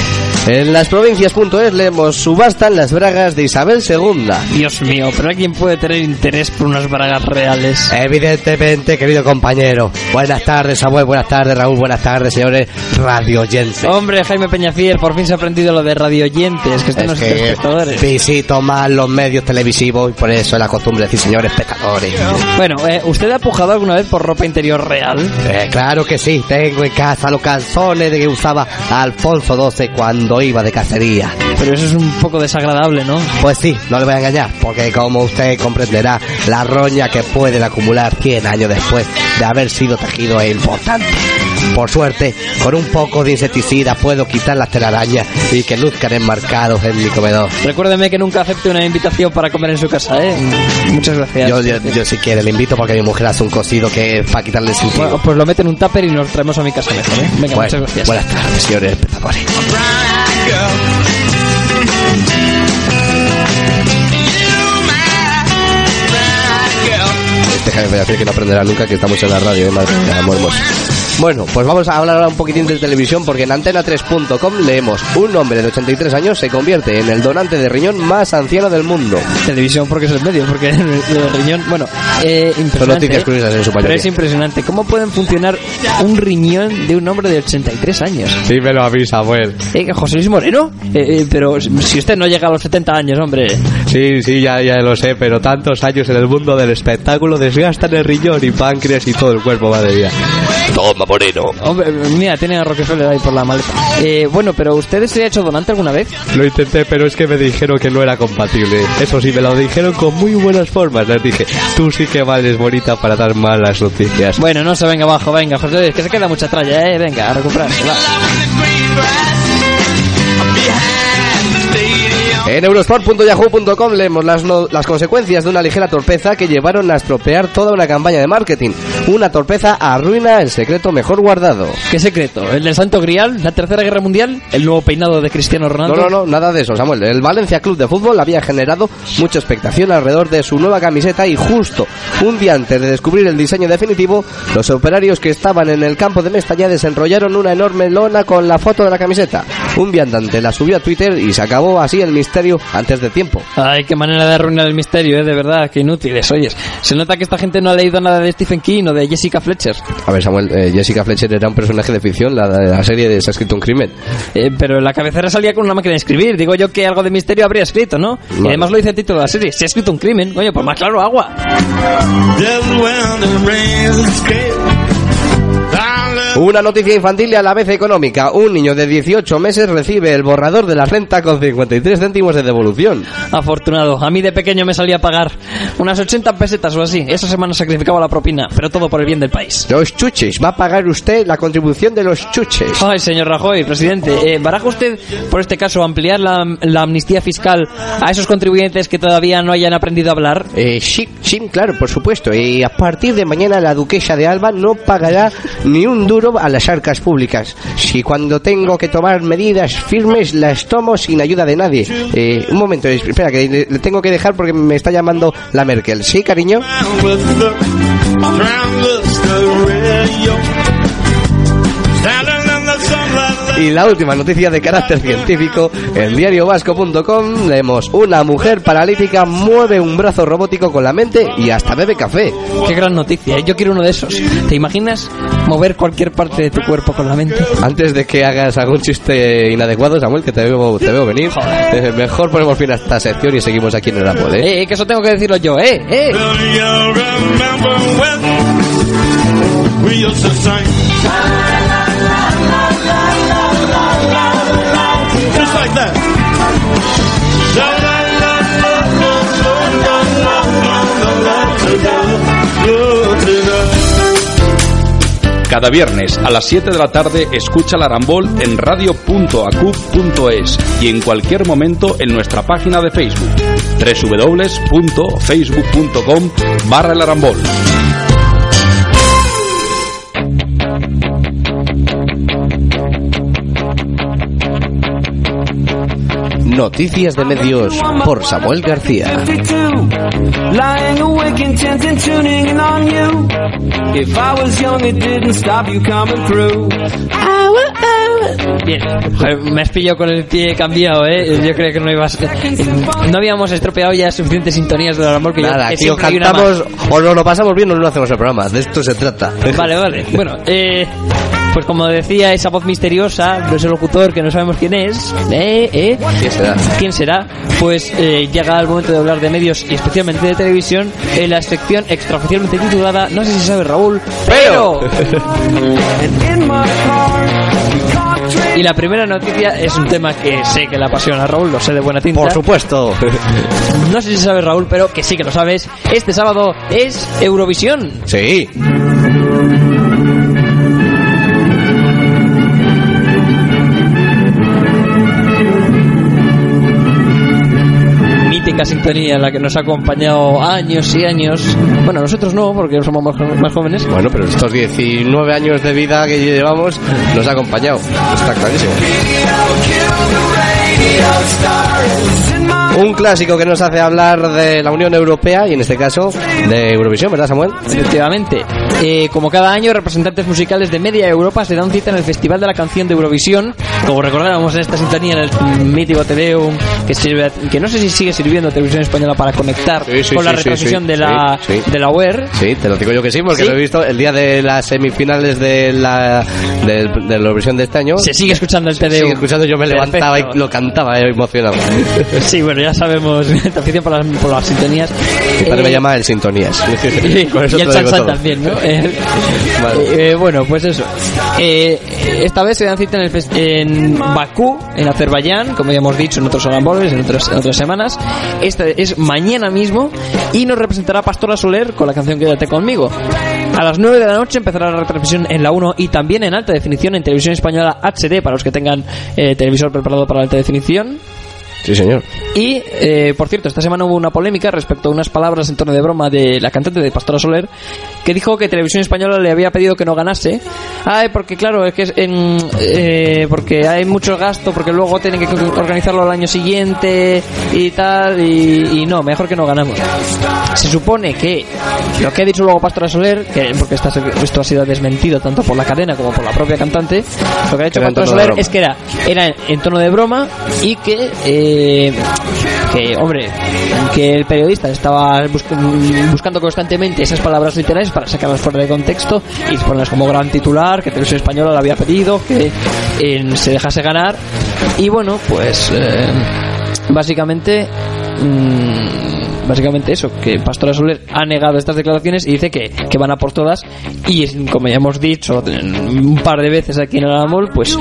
En las provincias.es leemos subastan las bragas de Isabel II. Dios mío, pero alguien puede tener interés por unas bragas reales. Evidentemente, querido compañero. Buenas tardes, Samuel. Buenas tardes, Raúl. Buenas tardes, señores radio oyentes. Hombre, Jaime Peñafiel, por fin se ha aprendido lo de radio oyentes, que están Es los que espectadores. visito más los medios televisivos y por eso es la costumbre de decir señores espectadores. Bueno, eh, ¿usted ha pujado alguna vez por ropa interior real? Eh, claro que sí, tengo en casa los calzones de que usaba Alfonso XII cuando iba de cacería. Pero eso es un poco desagradable, ¿no? Pues sí, no le voy a engañar, porque como usted comprenderá, la roña que pueden acumular 100 años después de haber sido tejido es importante. Por suerte, con un poco de insecticida puedo quitar las telarañas y que luzcan enmarcados en mi comedor. Recuérdeme que nunca acepte una invitación para comer en su casa, ¿eh? Muchas gracias. Yo, yo, yo si quiere le invito porque mi mujer hace un cocido que es para quitarle el sentido. Bueno, pues lo mete en un tupper y nos traemos a mi casa mejor, ¿eh? Venga, Bueno, muchas gracias. buenas tardes, señores espectadores. Déjame decir Este que no aprenderá nunca que estamos en la radio, ¿eh? madre hermoso. Bueno, pues vamos a hablar ahora un poquitín de televisión porque en antena3.com leemos un hombre de 83 años se convierte en el donante de riñón más anciano del mundo. Televisión porque es el medio, porque el riñón, bueno, eh, impresionante. Son noticias ¿eh? curiosas en su Pero mayoría. es impresionante. ¿Cómo pueden funcionar un riñón de un hombre de 83 años? Sí, me lo avisa, Samuel. Eh, José Luis Moreno, Eh, eh, pero si usted no llega a los 70 años, hombre. Sí, sí, ya, ya lo sé, pero tantos años en el mundo del espectáculo desgastan el riñón y páncreas y todo el cuerpo, madre mía. Toma, Moreno. Hombre, mira, tiene a Rockefeller ahí por la maleta. Eh, bueno, pero ¿usted se ha hecho donante alguna vez? Lo intenté, pero es que me dijeron que no era compatible. Eso sí, me lo dijeron con muy buenas formas. Les dije, tú sí que vales bonita para dar malas noticias. Bueno, no se venga abajo, venga, José Luis, que se queda mucha tralla, eh. Venga, a recuperarse, va. En eurosport.yahoo.com leemos las, no- las consecuencias de una ligera torpeza que llevaron a estropear toda una campaña de marketing. Una torpeza arruina el secreto mejor guardado. ¿Qué secreto? ¿El del Santo Grial? ¿La Tercera Guerra Mundial? ¿El nuevo peinado de Cristiano No, Ronaldo? no, no, nada de eso, Samuel. El Valencia Club de Fútbol había generado mucha expectación alrededor de su nueva camiseta y justo un día antes de descubrir el diseño definitivo, los operarios que estaban en el campo de Mestalla desenrollaron una enorme lona con la foto de la camiseta. Un viandante la subió a Twitter y se acabó así el misterio antes de tiempo. Ay, qué manera de arruinar el misterio, ¿eh? De verdad, qué inútiles. Oyes, se nota que esta gente no ha leído nada de Stephen King o de Jessica Fletcher. A ver, Samuel, eh, Jessica Fletcher era un personaje de ficción, la, la serie de Se ha escrito un crimen. Eh, pero en la cabecera salía con una máquina de escribir. Digo yo que algo de misterio habría escrito, ¿no? Y además lo dice el título de la serie. Se ha escrito un crimen. Coño, pues más claro, agua. Una noticia infantil y a la vez económica. Un niño de 18 meses recibe el borrador de la renta con 53 céntimos de devolución. Afortunado. A mí de pequeño me salía a pagar unas 80 pesetas o así. Esa semana sacrificaba la propina, pero todo por el bien del país. Los chuches, va a pagar usted la contribución de los chuches. Ay, señor Rajoy, presidente, eh, ¿baraja usted, por este caso, ampliar la, la amnistía fiscal a esos contribuyentes que todavía no hayan aprendido a hablar? Eh, sí, sí, claro, por supuesto. Y a partir de mañana la duquesa de Alba no pagará ni un duro a las arcas públicas. Si cuando tengo que tomar medidas firmes las tomo sin ayuda de nadie. Eh, un momento, espera, que le, tengo que dejar porque me está llamando la Merkel. ¿Sí, cariño? Y la última noticia de carácter científico, en diariovasco.com leemos una mujer paralítica mueve un brazo robótico con la mente y hasta bebe café. Qué gran noticia, ¿eh? yo quiero uno de esos. ¿Te imaginas mover cualquier parte de tu cuerpo con la mente? Antes de que hagas algún chiste inadecuado, Samuel, que te veo, te veo venir, eh, mejor ponemos fin a esta sección y seguimos aquí en el Apple, ¿eh? Eh, que eso tengo que decirlo yo, eh, eh. Cada viernes a las 7 de la tarde escucha la Arambol en radio.acub.es y en cualquier momento en nuestra página de Facebook www.facebook.com barra el Arambol. Noticias de medios por Samuel García. Bien, me has pillado con el pie cambiado, eh. Yo creo que no ibas. No habíamos estropeado ya suficientes sintonías de amor que yo- Nada, siempre hay una cantamos o nos lo pasamos bien o no hacemos el programa. De esto se trata. Vale, vale. Bueno, eh. Pues como decía esa voz misteriosa, ese locutor que no sabemos quién es, ¿eh? ¿eh? ¿Quién será? ¿Quién será? Pues eh, llega el momento de hablar de medios y especialmente de televisión en la sección extraoficialmente titulada, no sé si sabe Raúl, pero... Y la primera noticia es un tema que sé que le apasiona a Raúl, lo sé de buena tinta. Por supuesto. No sé si sabes Raúl, pero que sí que lo sabes. Este sábado es Eurovisión. Sí. Mítica sintonía en la que nos ha acompañado años y años. Bueno, nosotros no, porque somos más, más jóvenes. Bueno, pero estos 19 años de vida que llevamos nos ha acompañado. Está clarísimo. Un clásico que nos hace hablar de la Unión Europea y en este caso de Eurovisión, ¿verdad, Samuel? Efectivamente. Eh, como cada año, representantes musicales de media Europa se dan cita en el Festival de la Canción de Eurovisión. Como recordábamos en esta sintonía, en el mítico Tedeum, que, sirve, que no sé si sigue sirviendo a Televisión Española para conectar Sí, sí, con la sí, sí, retransmisión sí, de, la, sí, sí. de la UER. Sí, te lo digo yo que sí, porque ¿Sí? lo he visto el día de las semifinales de la, de, de la Eurovisión de este año. Se sigue escuchando el Sigue Tedeum. escuchando, yo me levantaba Perfecto. y lo cantaba eh, emocionado. Sí, bueno, ya sabemos, tu afición por las, por las sintonías. Mi padre Eh, me llama el Sintonías. y Con eso y te el todo. también, ¿no? Eh, Vale. eh, bueno, pues eso. Eh, esta vez se dan cita en, el en Bakú, en Azerbaiyán, como ya hemos dicho en otros alamboles, en, otras- en otras semanas. Esta es mañana mismo y nos representará Pastora Soler con la canción Quédate conmigo. A las 9 de la noche empezará la retransmisión en la 1 y también en alta definición en televisión española HD para los que tengan eh, televisor preparado para alta definición. Sí, señor. Y, eh, por cierto, esta semana hubo una polémica respecto a unas palabras en tono de broma de la cantante de Pastora Soler, que dijo que Televisión Española le había pedido que no ganase. Ay, porque claro, es que es en, eh, porque hay mucho gasto, porque luego tienen que organizarlo al año siguiente y tal, y, y no, mejor que no ganamos. Se supone que lo que ha dicho luego Pastora Soler, que porque esta- esto ha sido desmentido tanto por la cadena como por la propia cantante, lo que ha dicho Pastora Soler es que era, era en, en tono de broma y que, eh, que hombre, que el periodista estaba busc- buscando constantemente esas palabras literales para sacarlas fuera de contexto y ponerlas como gran titular, que Televisión Española le había pedido que eh, se dejase ganar. Y bueno, pues eh, básicamente... mm, Básicamente eso, que Pastora Soler ha negado estas declaraciones y dice que, que van a por todas y como ya hemos dicho un par de veces aquí en el Alamol, pues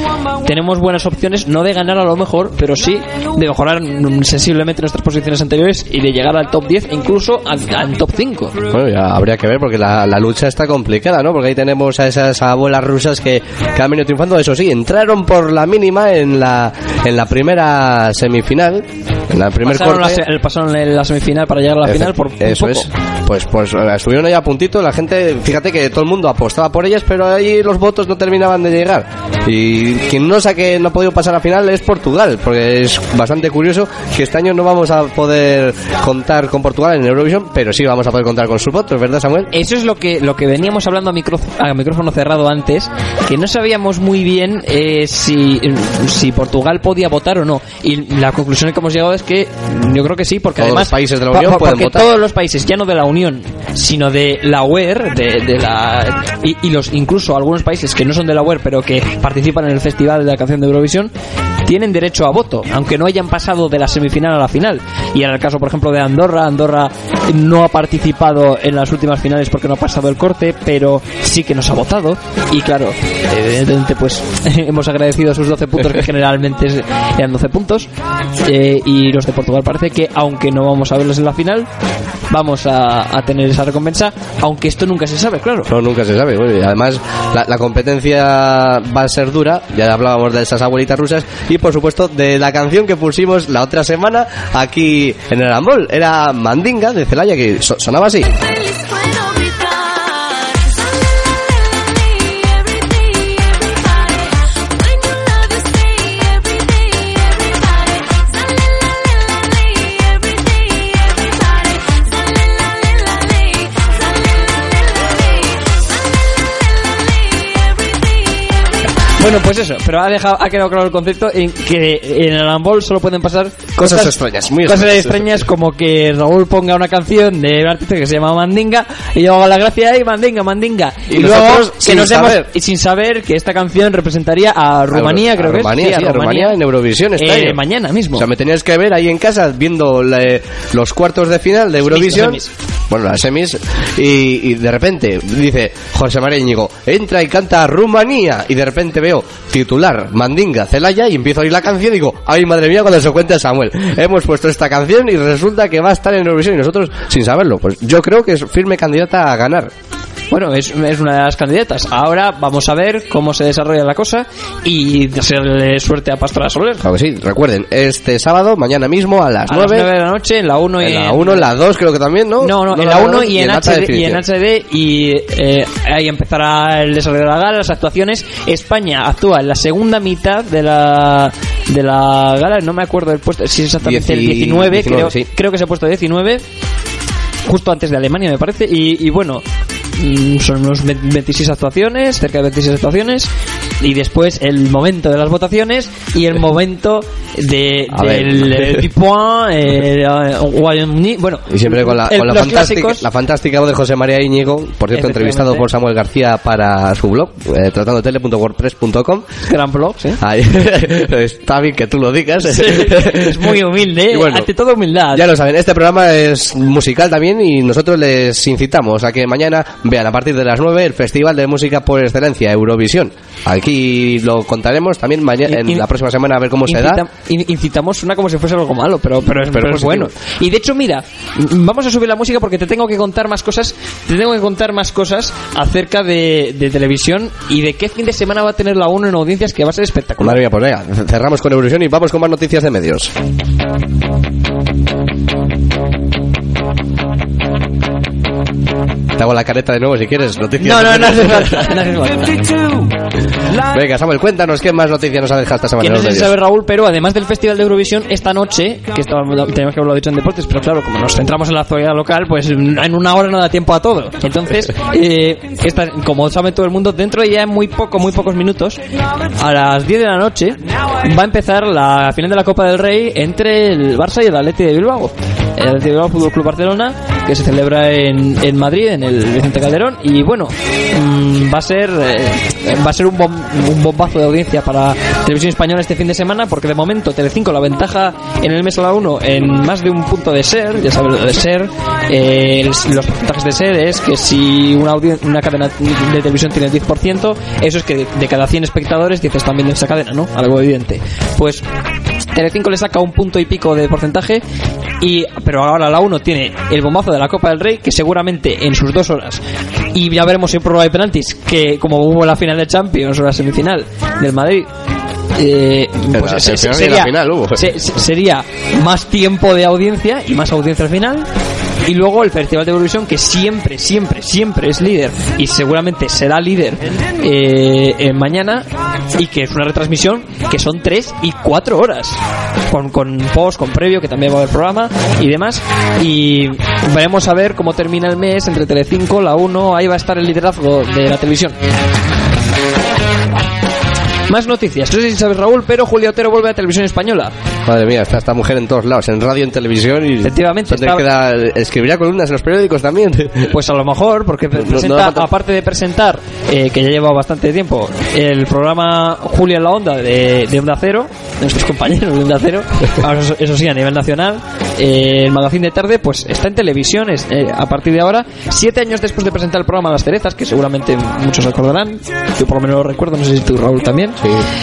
tenemos buenas opciones, no de ganar a lo mejor, pero sí de mejorar sensiblemente nuestras posiciones anteriores y de llegar al top 10 e incluso al, al top 5. Bueno, ya habría que ver porque la, la lucha está complicada, ¿no? Porque ahí tenemos a esas abuelas rusas que, que han venido triunfando. Eso sí, entraron por la mínima en la, en la primera semifinal, en la primer Pasaron la, se- pasaron en la semifinal para llegar a la final por Eso poco. es. Pues, pues eh, estuvieron ahí a puntito. La gente, fíjate que todo el mundo apostaba por ellas, pero ahí los votos no terminaban de llegar. Y quien no sabe que no ha podido pasar a la final es Portugal, porque es bastante curioso que este año no vamos a poder contar con Portugal en Eurovisión, pero sí vamos a poder contar con sus votos, ¿verdad, Samuel? Eso es lo que, lo que veníamos hablando a, micro- a micrófono cerrado antes, que no sabíamos muy bien eh, si, si Portugal podía votar o no. Y la conclusión que hemos llegado es que yo creo que sí, porque Todos además los países de la pa- Unión pueden porque votar. todos los países, ya no de la Unión, sino de la UER, de, de la y, y los incluso algunos países que no son de la UER, pero que participan en el festival de la canción de Eurovisión, tienen derecho a voto, aunque no hayan pasado de la semifinal a la final. Y en el caso, por ejemplo, de Andorra, Andorra no ha participado en las últimas finales porque no ha pasado el corte, pero sí que nos ha votado. Y claro, evidentemente, pues hemos agradecido sus 12 puntos, que generalmente eran 12 puntos. Eh, y los de Portugal parece que, aunque no vamos a verlos en la final, vamos a, tener esa recompensa, aunque esto nunca se sabe, claro. No, nunca se sabe. Además, la, la competencia va a ser dura. Ya hablábamos de esas abuelitas rusas. Y por supuesto, de la canción que pusimos la otra semana aquí en el Ambol. Era Mandinga de Celaya, que so- sonaba así. Bueno, pues eso, pero ha, dejado, ha quedado claro el concepto en que en el handball solo pueden pasar Cosas extrañas, muy cosas extrañas. extrañas como que Raúl ponga una canción de un artista que se llama Mandinga y yo hago la gracia ahí Mandinga, Mandinga Y y, luego que sin nos saber. y sin saber que esta canción representaría a Rumanía, A creo que es. Rumanía, sí, a Rumanía en Eurovisión este Eh, mañana mismo. O sea, me tenías que ver ahí en casa viendo la- los cuartos de final de Eurovisión. Bueno, las semis. Y, y de repente dice José María Íñigo, entra y canta Rumanía. Y de repente veo titular Mandinga Celaya y empiezo a oír la canción y digo, ay madre mía, cuando se cuenta Samuel. Hemos puesto esta canción y resulta que va a estar en Eurovisión y nosotros sin saberlo. Pues yo creo que es firme candidata a ganar. Bueno, es, es una de las candidatas. Ahora vamos a ver cómo se desarrolla la cosa y desearle suerte a Pastora Soler. Claro que sí, recuerden, este sábado, mañana mismo a las A las 9. 9 de la noche en la 1 y En la 1, en la 2 creo que también, ¿no? No, no, en la 1 y, en HD, y en. HD y eh, ahí empezará el desarrollo de la gala, las actuaciones. España actúa en la segunda mitad de la de la gala, no me acuerdo del puesto, si es exactamente el Dieci- 19, 19, creo, sí. creo que se ha puesto 19 justo antes de Alemania me parece y, y bueno son unos 26 actuaciones, cerca de 26 actuaciones, y después el momento de las votaciones y el momento de, del eh, Pipoin, eh, eh, bueno, Y siempre con la, el- con la fantástica, la fantástica voz de José María Íñigo, por cierto, entrevistado por Samuel García para su blog, eh, tratandotele.wordpress.com. Gran blog, ¿sí? Ahí, está bien que tú lo digas. es muy humilde, Y bueno, ante todo humildad. Ya lo saben, este programa es musical también y nosotros les incitamos a que mañana vean a partir de las 9 el Festival de Música por Excelencia, Eurovisión. Aquí lo contaremos también mañana, en la próxima semana a ver cómo se da. in- incitamos una como si fuese algo malo, pero, pero, es, Pero pero es bueno. Y de hecho, mira, vamos a subir la música porque te tengo que contar más cosas. Te tengo que contar más cosas acerca de, de televisión y de qué fin de semana va a tener la 1 en audiencias que va a ser espectacular. Madre mía, pues venga, cerramos con Eurovisión y vamos con más noticias de medios. Hago la careta de nuevo si quieres, noticias. No, no, no no hace falta. 52. Live Venga, Samuel, cuéntanos qué más noticias nos ha dejado esta semana. Que no sé si sabe Raúl, pero además del Festival de Eurovisión, esta noche, que estábamos, teníamos que haberlo dicho en deportes, pero claro, como nos centramos en la actualidad local, pues en una hora no da tiempo a todo. Entonces, eh, esta- como sabe todo el mundo, dentro de ya muy poco, muy pocos minutos, a las 10 de la noche, va a empezar la final de la Copa del Rey entre el Barça y el Atleti de Bilbao. El Atleti de Bilbao Fútbol Club Barcelona, que se celebra en, en Madrid, en el Vicente Calderón, y bueno, mm, va a ser eh, va a ser un, bom- un bombazo de audiencia para televisión española este fin de semana, porque de momento Telecinco la ventaja en el mes a la 1 en más de un punto de ser, ya sabes lo de ser, eh, los porcentajes de ser es que si una, una cadena de televisión tiene el 10%, eso es que de, de cada 100 espectadores 10 están viendo esa cadena, ¿no? Algo evidente. Pues Telecinco le saca un punto y pico de porcentaje y pero ahora la 1 tiene el bombazo de la Copa del Rey que seguramente en sus dos horas y ya veremos si prueba de penaltis que como hubo la final de Champions o la semifinal del Madrid eh, pues se- se- final se- sería más tiempo de audiencia y más audiencia al final y luego el Festival de Eurovisión que siempre, siempre, siempre es líder y seguramente será líder eh, mañana y que es una retransmisión que son 3 y 4 horas con, con post, con previo que también va a haber programa y demás y veremos a ver cómo termina el mes entre Telecinco, la 1, ahí va a estar el liderazgo de la televisión. Más noticias. No sé si sabes Raúl, pero Julio Otero vuelve a Televisión Española. Madre mía, está esta mujer en todos lados, en radio, en televisión y... Efectivamente, está- que dar- escribirá columnas en los periódicos también. Pues a lo mejor, porque no presenta, falta- aparte de presentar, eh, que ya lleva bastante tiempo, el programa Julia en la Onda de, de Onda Cero, de nuestros compañeros de Onda Cero, eso, eso sí, a nivel nacional, eh, el magazine de tarde, pues está en televisión es, eh, a partir de ahora, siete años después de presentar el programa Las Cerezas, que seguramente muchos recordarán, yo por lo menos lo recuerdo, no sé si tú Raúl también.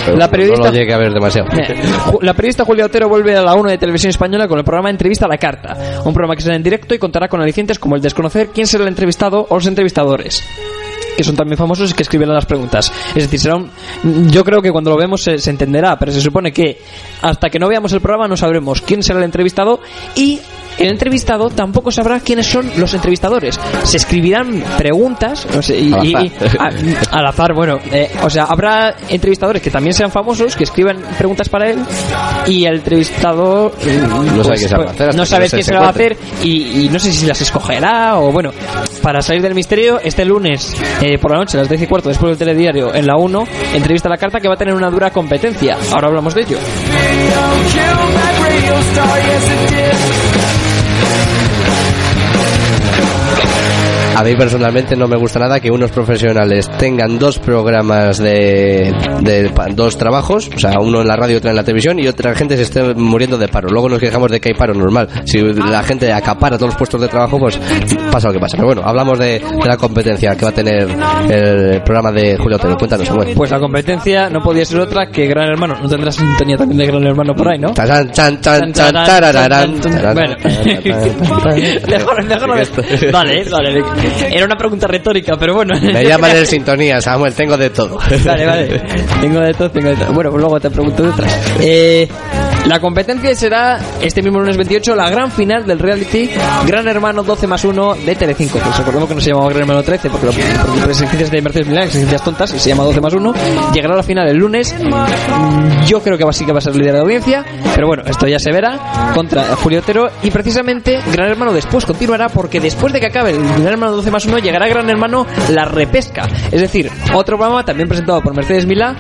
pero la periodista... No lo llegue a ver demasiado. La periodista Julia Otero vuelve a la 1 de Televisión Española con el programa Entrevista a la Carta, un programa que será en directo y contará con alicientes como el desconocer quién será el entrevistado o los entrevistadores que son también famosos y que escribirán las preguntas. Es decir, será un... Yo creo que cuando lo vemos se, se entenderá, pero se supone que hasta que no veamos el programa no sabremos quién será el entrevistado y el entrevistado tampoco sabrá quiénes son los entrevistadores. Se escribirán preguntas no sé, y, Al azar. y- a- al azar, bueno, eh, o sea, habrá entrevistadores que también sean famosos, que escriban preguntas para él y el entrevistado mm, No sabe quién se la va a hacer hasta no se se la va a hacer y, y no sé si las escogerá o bueno, para salir del misterio, este lunes eh, por la noche, a las 10 y cuarto, después del telediario, en la 1, entrevista a la carta que va a tener una dura competencia. Ahora hablamos de ello. radio killed that radio star, yes it did. A mí personalmente no me gusta nada que unos profesionales tengan dos programas de, dos trabajos, o sea, uno en la radio y otro en la televisión, y otra gente se esté muriendo de paro. Luego nos quejamos de que hay paro normal. Si la gente acapara todos los puestos de trabajo, pues pasa lo que pasa. Pero bueno, hablamos de, de la competencia que va a tener el programa de Julio Otero. Cuéntanos, Samuel. Pues la competencia no podía ser otra que Gran Hermano. No tendrás sintonía también de Gran Hermano por ahí, ¿no? Bueno, déjalo, déjalo. Vale, vale. Era una pregunta retórica, pero bueno. Me llaman en sintonía, Samuel, tengo de todo. Vale, vale. Tengo de todo, tengo de todo. Bueno, pues luego te pregunto de otras. Eh, La competencia será este mismo lunes 28 la gran final del reality Gran Hermano 12 más 1 de Telecinco. Pues recordemos que no se llamaba Gran Hermano 13 porque, lo, porque de Mercedes Milán, exigencias tontas, se llama 12 más 1. Llegará a la final el lunes. Mm, Yo creo que sí que va a ser líder de audiencia, pero bueno, esto ya se verá contra Julio Otero y precisamente Gran Hermano después continuará porque después de que acabe el Gran Hermano 12 más 1 llegará Gran Hermano La Repesca. Es decir, otro programa también presentado por Mercedes Milá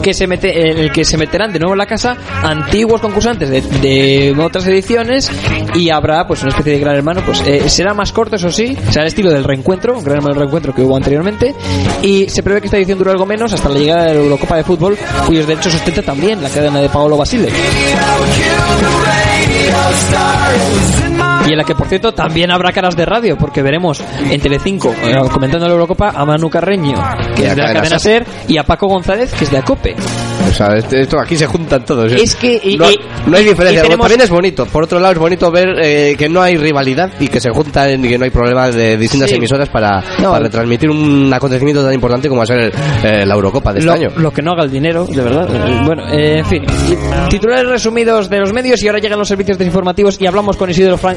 que se mete, en el que se meterán de nuevo en la casa antiguos concursantes de, de otras ediciones y habrá pues una especie de gran hermano pues eh, será más corto eso sí será el estilo del reencuentro gran hermano del reencuentro que hubo anteriormente y se prevé que esta edición dure algo menos hasta la llegada de la Eurocopa de Fútbol cuyos derechos ostenta también la cadena de Paolo Basile y en la que, por cierto, también habrá caras de radio, porque veremos en Telecinco, eh, comentando la Eurocopa, a Manu Carreño, que es de la cadena SER, y a Paco González, que es de ACOPE. O sea, este- esto aquí se juntan todos. ¿eh? Es que- y- no, y- no hay diferencia. tenemos- También es bonito. Por otro lado, es bonito ver eh, que no hay rivalidad y que se juntan y que no hay problemas de distintas Sí. emisoras para, No. para retransmitir un acontecimiento tan importante como va a ser eh, la Eurocopa de este lo, año. lo que no haga el dinero, de verdad. Eh, Bueno, eh, en fin. Titulares resumidos de los medios y ahora llegan los servicios desinformativos y hablamos con Isidro, Fran-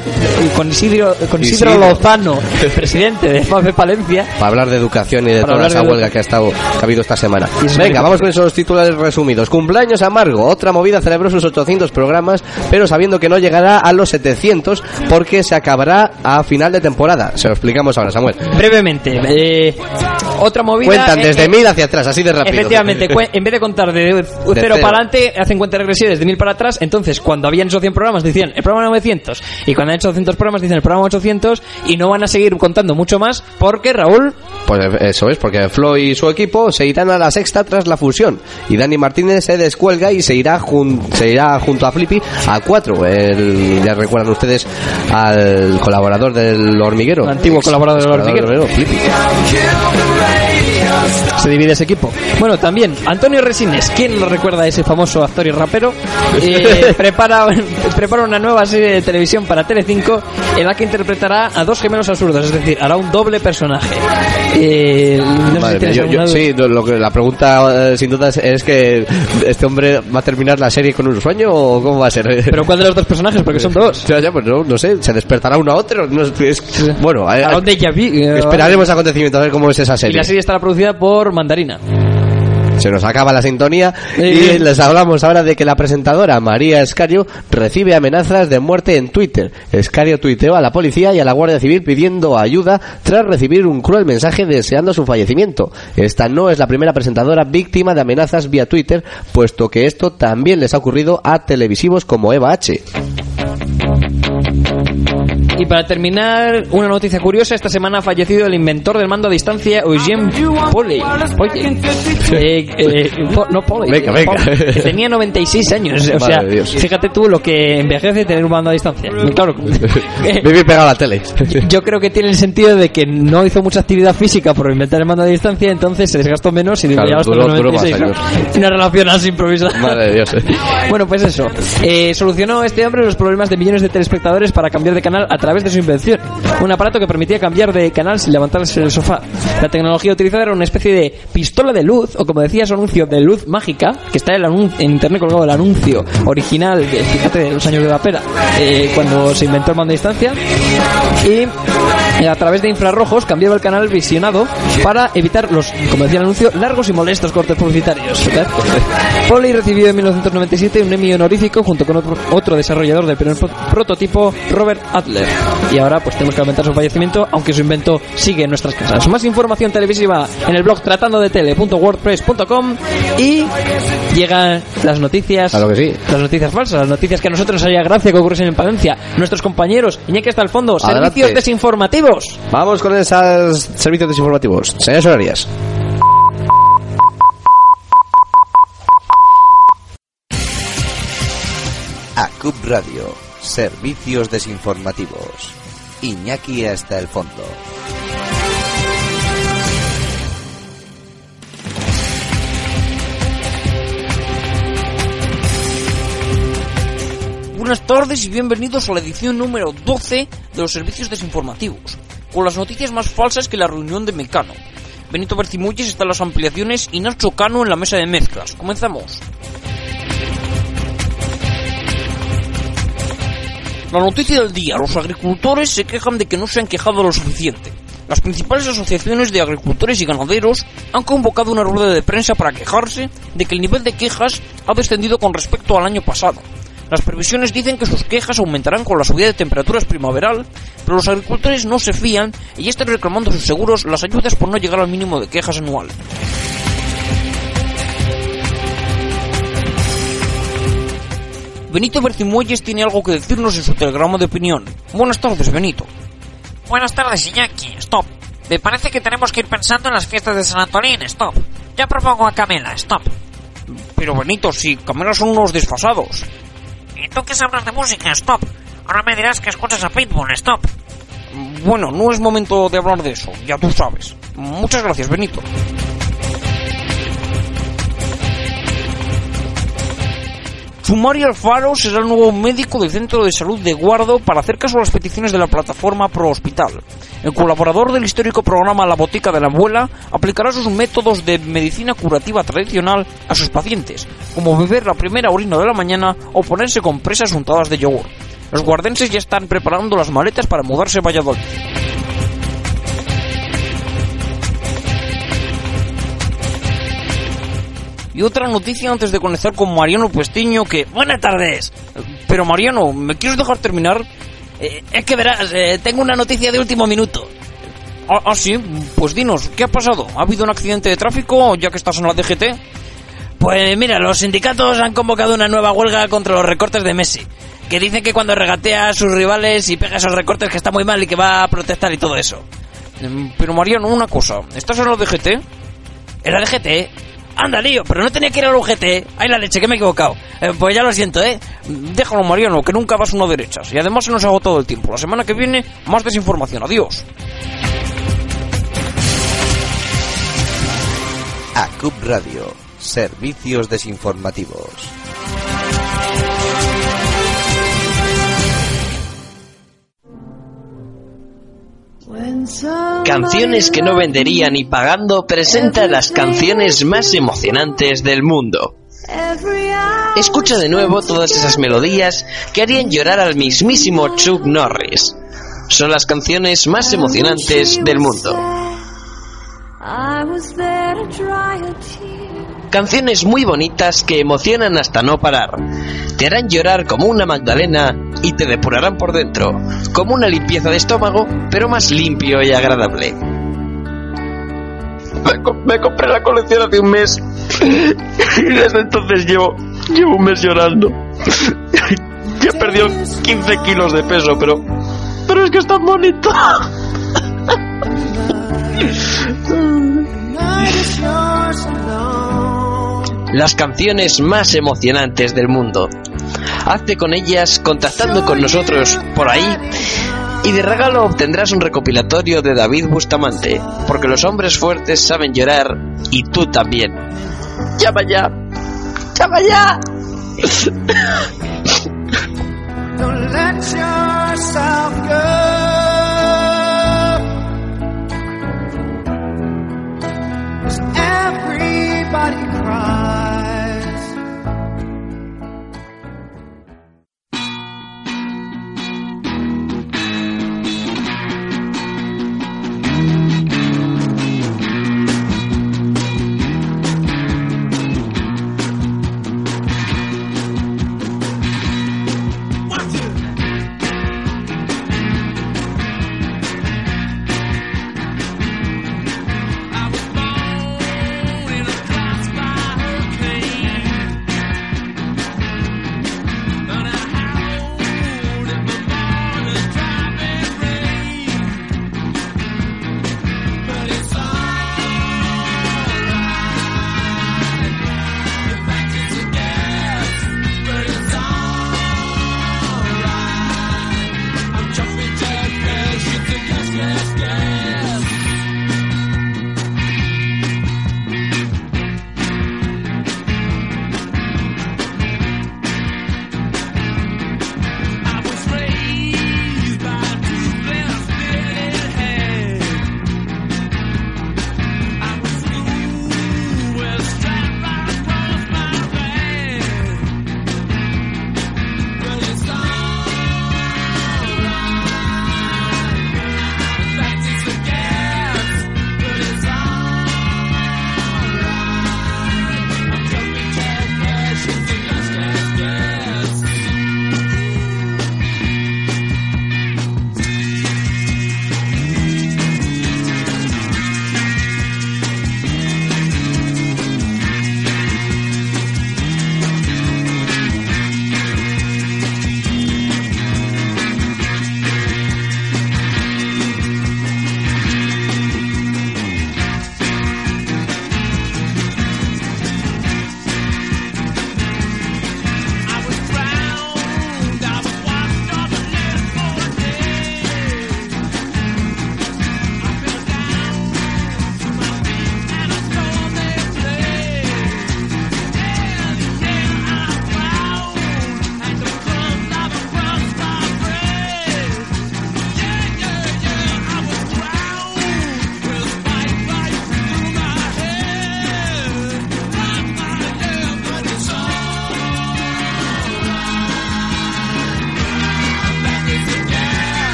con Isidro, con Isidro, Isidro. Lozano, presidente de FAFE Palencia. Para hablar de educación y de Para toda esa huelga que ha, estado, que ha habido esta semana. Venga, vamos con esos titulares resumidos. Cumpleaños amargo. Otra movida celebró sus 800 programas, pero sabiendo que no llegará a los 700 porque se acabará a final de temporada. Se lo explicamos ahora, Samuel. Brevemente, eh, otra movida. Cuentan eh, desde eh, 1000 hacia atrás, así de rápido. Efectivamente, en vez de contar de cero cero. para adelante, hacen cuenta regresiva desde 1000 para atrás. Entonces, cuando habían hecho 100 programas, decían el programa 900. Y cuando han hecho 200 programas, dicen el programa 800. Y no van a seguir contando mucho más porque, Raúl, Pues eso es, porque Flo y su equipo se irán a la sexta tras la fusión. Y Dani Martínez se descuelga y se irá, jun- se irá junto a Flippy a cuatro. El- ya recuerdan ustedes al colaborador del hormiguero. Antiguo Ex- colaborador del ex Hormiguero. Flippy. Se divide ese equipo. Bueno, también Antonio Resines, ¿quién nos recuerda a ese famoso actor y rapero? Eh, prepara, prepara una nueva serie de televisión para Telecinco en la que interpretará a dos gemelos absurdos, es decir, hará un doble personaje. Eh, no sé si Madre mía, tienes yo- yo- alguna duda. sí, lo, lo que, la pregunta eh, sin duda es, es que este hombre va a terminar la serie con un sueño o cómo va a ser. Pero ¿cuál de los dos personajes? Porque son dos. Ya, ya, pues no, no sé, se despertará uno a otro. no es- bueno, a- ¿A dónde ya vi? Esperaremos acontecimientos a ver cómo es esa Y serie. la serie estará producida por Mandarina. Se nos acaba la sintonía y les hablamos ahora de que la presentadora María Escario recibe amenazas de muerte en Twitter. Escario tuiteó a la policía y a la Guardia Civil pidiendo ayuda tras recibir un cruel mensaje deseando su fallecimiento. Esta no es la primera presentadora víctima de amenazas vía Twitter, puesto que esto también les ha ocurrido a televisivos como Eva H. Y para terminar, una noticia curiosa. Esta semana ha fallecido el inventor del mando a distancia, Eugene Poley. Eh, eh, no Poley. Venga, venga. Poley, que tenía 96 años. O sea, fíjate tú lo que envejece tener un mando a distancia. Claro. eh, Vivir pegado a la tele. yo creo que tiene el sentido de que no hizo mucha actividad física por inventar el mando a distancia, entonces se desgastó menos y Claro, hasta duró- los duró más 96. años. Una relación así improvisada. Madre de Dios. Bueno, pues eso. Eh, solucionó este hombre los problemas de millones de telespectadores para cambiar de canal a través de su invención. Un aparato que permitía cambiar de canal sin levantarse del sofá. La tecnología utilizada era una especie de pistola de luz, o como decía su anuncio, de luz mágica, que está en, internet colgado el anuncio original, fíjate, de los años de la pera, eh, cuando se inventó el mando a distancia. A través de infrarrojos cambiaba el canal visionado para evitar los, como decía el anuncio, largos y molestos cortes publicitarios. Polly recibió en 1997 un Emmy honorífico junto con otro, otro desarrollador del primer pro- prototipo, Robert Adler. Y ahora pues tenemos que lamentar su fallecimiento, aunque su invento sigue en nuestras casas. Más información televisiva en el blog tratando de tele.wordpress.com y llegan las noticias. Claro que sí. Las noticias falsas, las noticias que a nosotros nos haría gracia que ocurriesen en Palencia. Nuestros compañeros, Iñaki hasta el fondo, Adelante. servicios desinformativos. Vamos con esos servicios desinformativos. Señores horarias. ACUP Radio, servicios desinformativos. Iñaki hasta el fondo. Buenas tardes y bienvenidos a la edición número 12 de los servicios desinformativos, con las noticias más falsas que la reunión de Mecano. Benito Bercimulles está en las ampliaciones y Nacho Cano en la mesa de mezclas. Comenzamos. La noticia del día, los agricultores se quejan de que no se han quejado lo suficiente. Las principales asociaciones de agricultores y ganaderos han convocado una rueda de prensa para quejarse de que el nivel de quejas ha descendido con respecto al año pasado. Las previsiones dicen que sus quejas aumentarán con la subida de temperaturas primaveral, pero los agricultores no se fían y están reclamando sus seguros las ayudas por no llegar al mínimo de quejas anual. Benito Bercimuelles tiene algo que decirnos en su telegrama de opinión. Buenas tardes, Benito. Buenas tardes, Iñaki. Stop. Me parece que tenemos que ir pensando en las fiestas de San Antolín. Stop. Yo propongo a Camela. Stop. Pero Benito, si Camela son unos desfasados. ¿Y tú qué sabrás de música? Stop. Ahora me dirás que escuchas a Pitbull. Stop. Bueno, no es momento de hablar de eso, ya tú sabes. Muchas gracias, Benito. Sumari Alfaro será el nuevo médico del Centro de Salud de Guardo para hacer caso a las peticiones de la plataforma Pro Hospital. El colaborador del histórico programa La Botica de la Abuela aplicará sus métodos de medicina curativa tradicional a sus pacientes, como beber la primera orina de la mañana o ponerse compresas untadas de yogur. Los guardenses ya están preparando las maletas para mudarse a Valladolid. Y otra noticia antes de conectar con Mariano Puestiño que... Buenas tardes. Pero Mariano, ¿me quieres dejar terminar? Eh, es que verás, eh, tengo una noticia de último minuto. Ah, ah, sí, pues dinos, ¿qué ha pasado? ¿Ha habido un accidente de tráfico ya que estás en la DGT? Pues mira, los sindicatos han convocado una nueva huelga contra los recortes de Messi. Que dicen que cuando regatea a sus rivales y pega esos recortes que está muy mal y que va a protestar y todo eso. Mm, Pero Mariano, una cosa, ¿estás en la DGT? ¿En la DGT? Anda, lío, pero no tenía que ir a la UGT. Ay, la leche, que me he equivocado. Eh, pues ya lo siento, ¿eh? Déjalo, Mariano, que nunca vas uno derechas. Y además se nos agotado el tiempo. La semana que viene, más desinformación. Adiós. ACUP Radio, servicios desinformativos. Canciones que no vendería ni pagando presenta las canciones más emocionantes del mundo. Escucha de nuevo todas esas melodías que harían llorar al mismísimo Chuck Norris. Son las canciones más emocionantes del mundo. Canciones muy bonitas que emocionan hasta no parar. Te harán llorar como una Magdalena y te depurarán por dentro, como una limpieza de estómago, pero más limpio y agradable. Me, co- me compré la colección hace un mes y desde entonces llevo, llevo un mes llorando. Ya he perdido 15 kilos de peso, pero, pero es que es tan bonito. Las canciones más emocionantes del mundo. Hazte con ellas contactando con nosotros por ahí y de regalo obtendrás un recopilatorio de David Bustamante, porque los hombres fuertes saben llorar y tú también. ¡Llama ya! ¡Llama ya!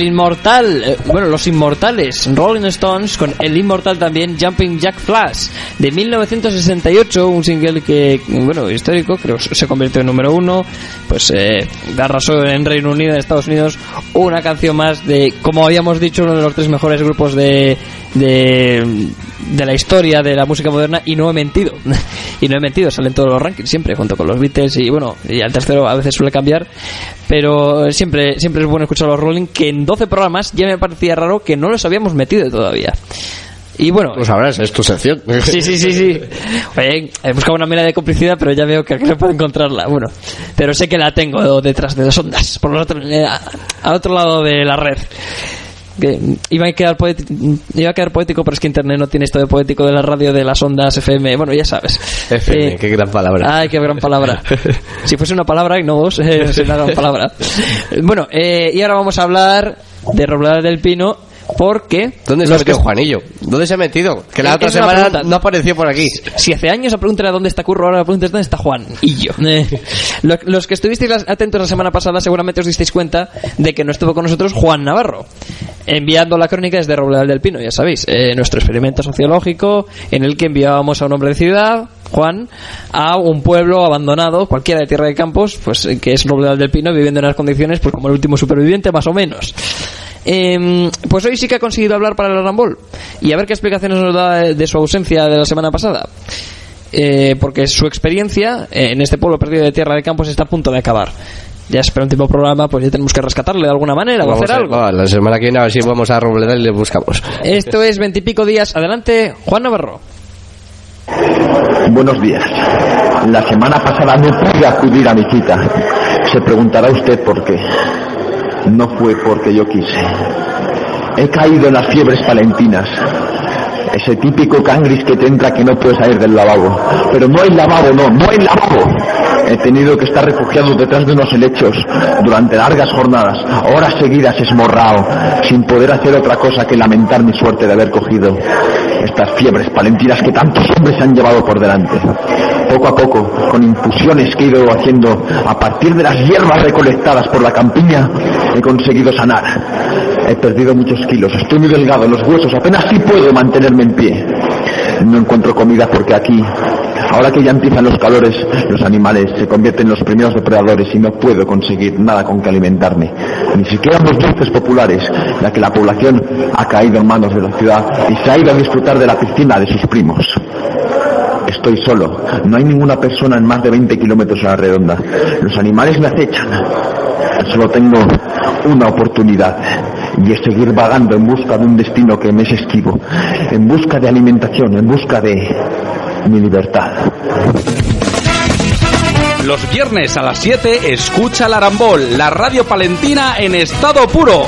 El inmortal, eh, bueno, los inmortales, Rolling Stones, con el inmortal también Jumping Jack Flash, de 1968, un single que, bueno, histórico, creo se convirtió en número uno, pues eh, arrasó en Reino Unido, en Estados Unidos, una canción más de, como habíamos dicho, uno de los tres mejores grupos de, de la historia de la música moderna, y no he mentido, y no he mentido, salen todos los rankings siempre, junto con los Beatles, y bueno, y al tercero a veces suele cambiar, pero siempre, siempre es bueno escuchar los Rolling, que en 12 programas ya me parecía raro que no los habíamos metido todavía. Y bueno, Lo sabrás, es tu sección. Sí, sí, sí, sí. Oye, he buscado una mira de complicidad, pero ya veo que no puedo encontrarla. Bueno, pero sé que la tengo detrás de las ondas, por otro, eh, a- al otro lado de la red. Que iba a quedar poético, iba a quedar poético, pero es que internet no tiene esto de poético de la radio de las ondas FM. Bueno, ya sabes. FM, Eh, qué gran palabra. Ay, qué gran palabra. Si fuese una palabra y no dos, eh, sería una gran palabra. Bueno, eh, y ahora vamos a hablar de Robledal del Pino, porque... ¿Dónde se ha metido que- Juanillo? ¿Dónde se ha metido? Que la Es otra semana no apareció por aquí. Si hace años la pregunta era dónde está Curro, ahora la pregunta es dónde está Juan y yo. Eh, lo- los que estuvisteis atentos la semana pasada seguramente os disteis cuenta de que no estuvo con nosotros Juan Navarro, enviando la crónica desde Robledal del Pino, ya sabéis, eh, nuestro experimento sociológico en el que enviábamos a un hombre de ciudad, Juan, a un pueblo abandonado, cualquiera de Tierra de Campos, pues eh, que es Robledal del Pino, viviendo en unas condiciones pues como el último superviviente, más o menos. Em, pues hoy sí que ha conseguido hablar para el Rambol y a ver qué explicaciones nos da de, de su ausencia de la semana pasada. Eh, porque su experiencia eh, en este pueblo perdido de tierra de campos está a punto de acabar. Ya es para un tipo de programa, pues ya tenemos que rescatarle de alguna manera o Vamos hacer a- algo. va, la semana que viene a ver si vamos a Robledal y le buscamos. Esto es veintipico días. Adelante, Juan Navarro. Buenos días. La semana pasada no pude acudir a mi cita. Se preguntará usted por qué. No fue porque yo quise. He caído en las fiebres palentinas. Ese típico cangris que te entra que no puedes salir del lavabo. Pero no hay lavabo, no, no hay lavabo. He tenido que estar refugiado detrás de unos helechos durante largas jornadas, horas seguidas esmorrao, sin poder hacer otra cosa que lamentar mi suerte de haber cogido estas fiebres palentinas que tantos hombres han llevado por delante. Poco a poco, con infusiones que he ido haciendo a partir de las hierbas recolectadas por la campiña, he conseguido sanar. He perdido muchos kilos, estoy muy delgado, los huesos apenas sí puedo mantenerme en pie. No encuentro comida porque aquí, ahora que ya empiezan los calores, los animales se convierten en los primeros depredadores y no puedo conseguir nada con que alimentarme. Ni siquiera los dulces populares, ya que la población ha caído en manos de la ciudad y se ha ido a disfrutar de la piscina de sus primos. Estoy solo, no hay ninguna persona en más de 20 kilómetros a la redonda. Los animales me acechan. Solo tengo una oportunidad y es seguir vagando en busca de un destino que me es esquivo, en busca de alimentación, en busca de mi libertad. Los viernes a las 7 escucha la Arambol, la radio palentina en estado puro.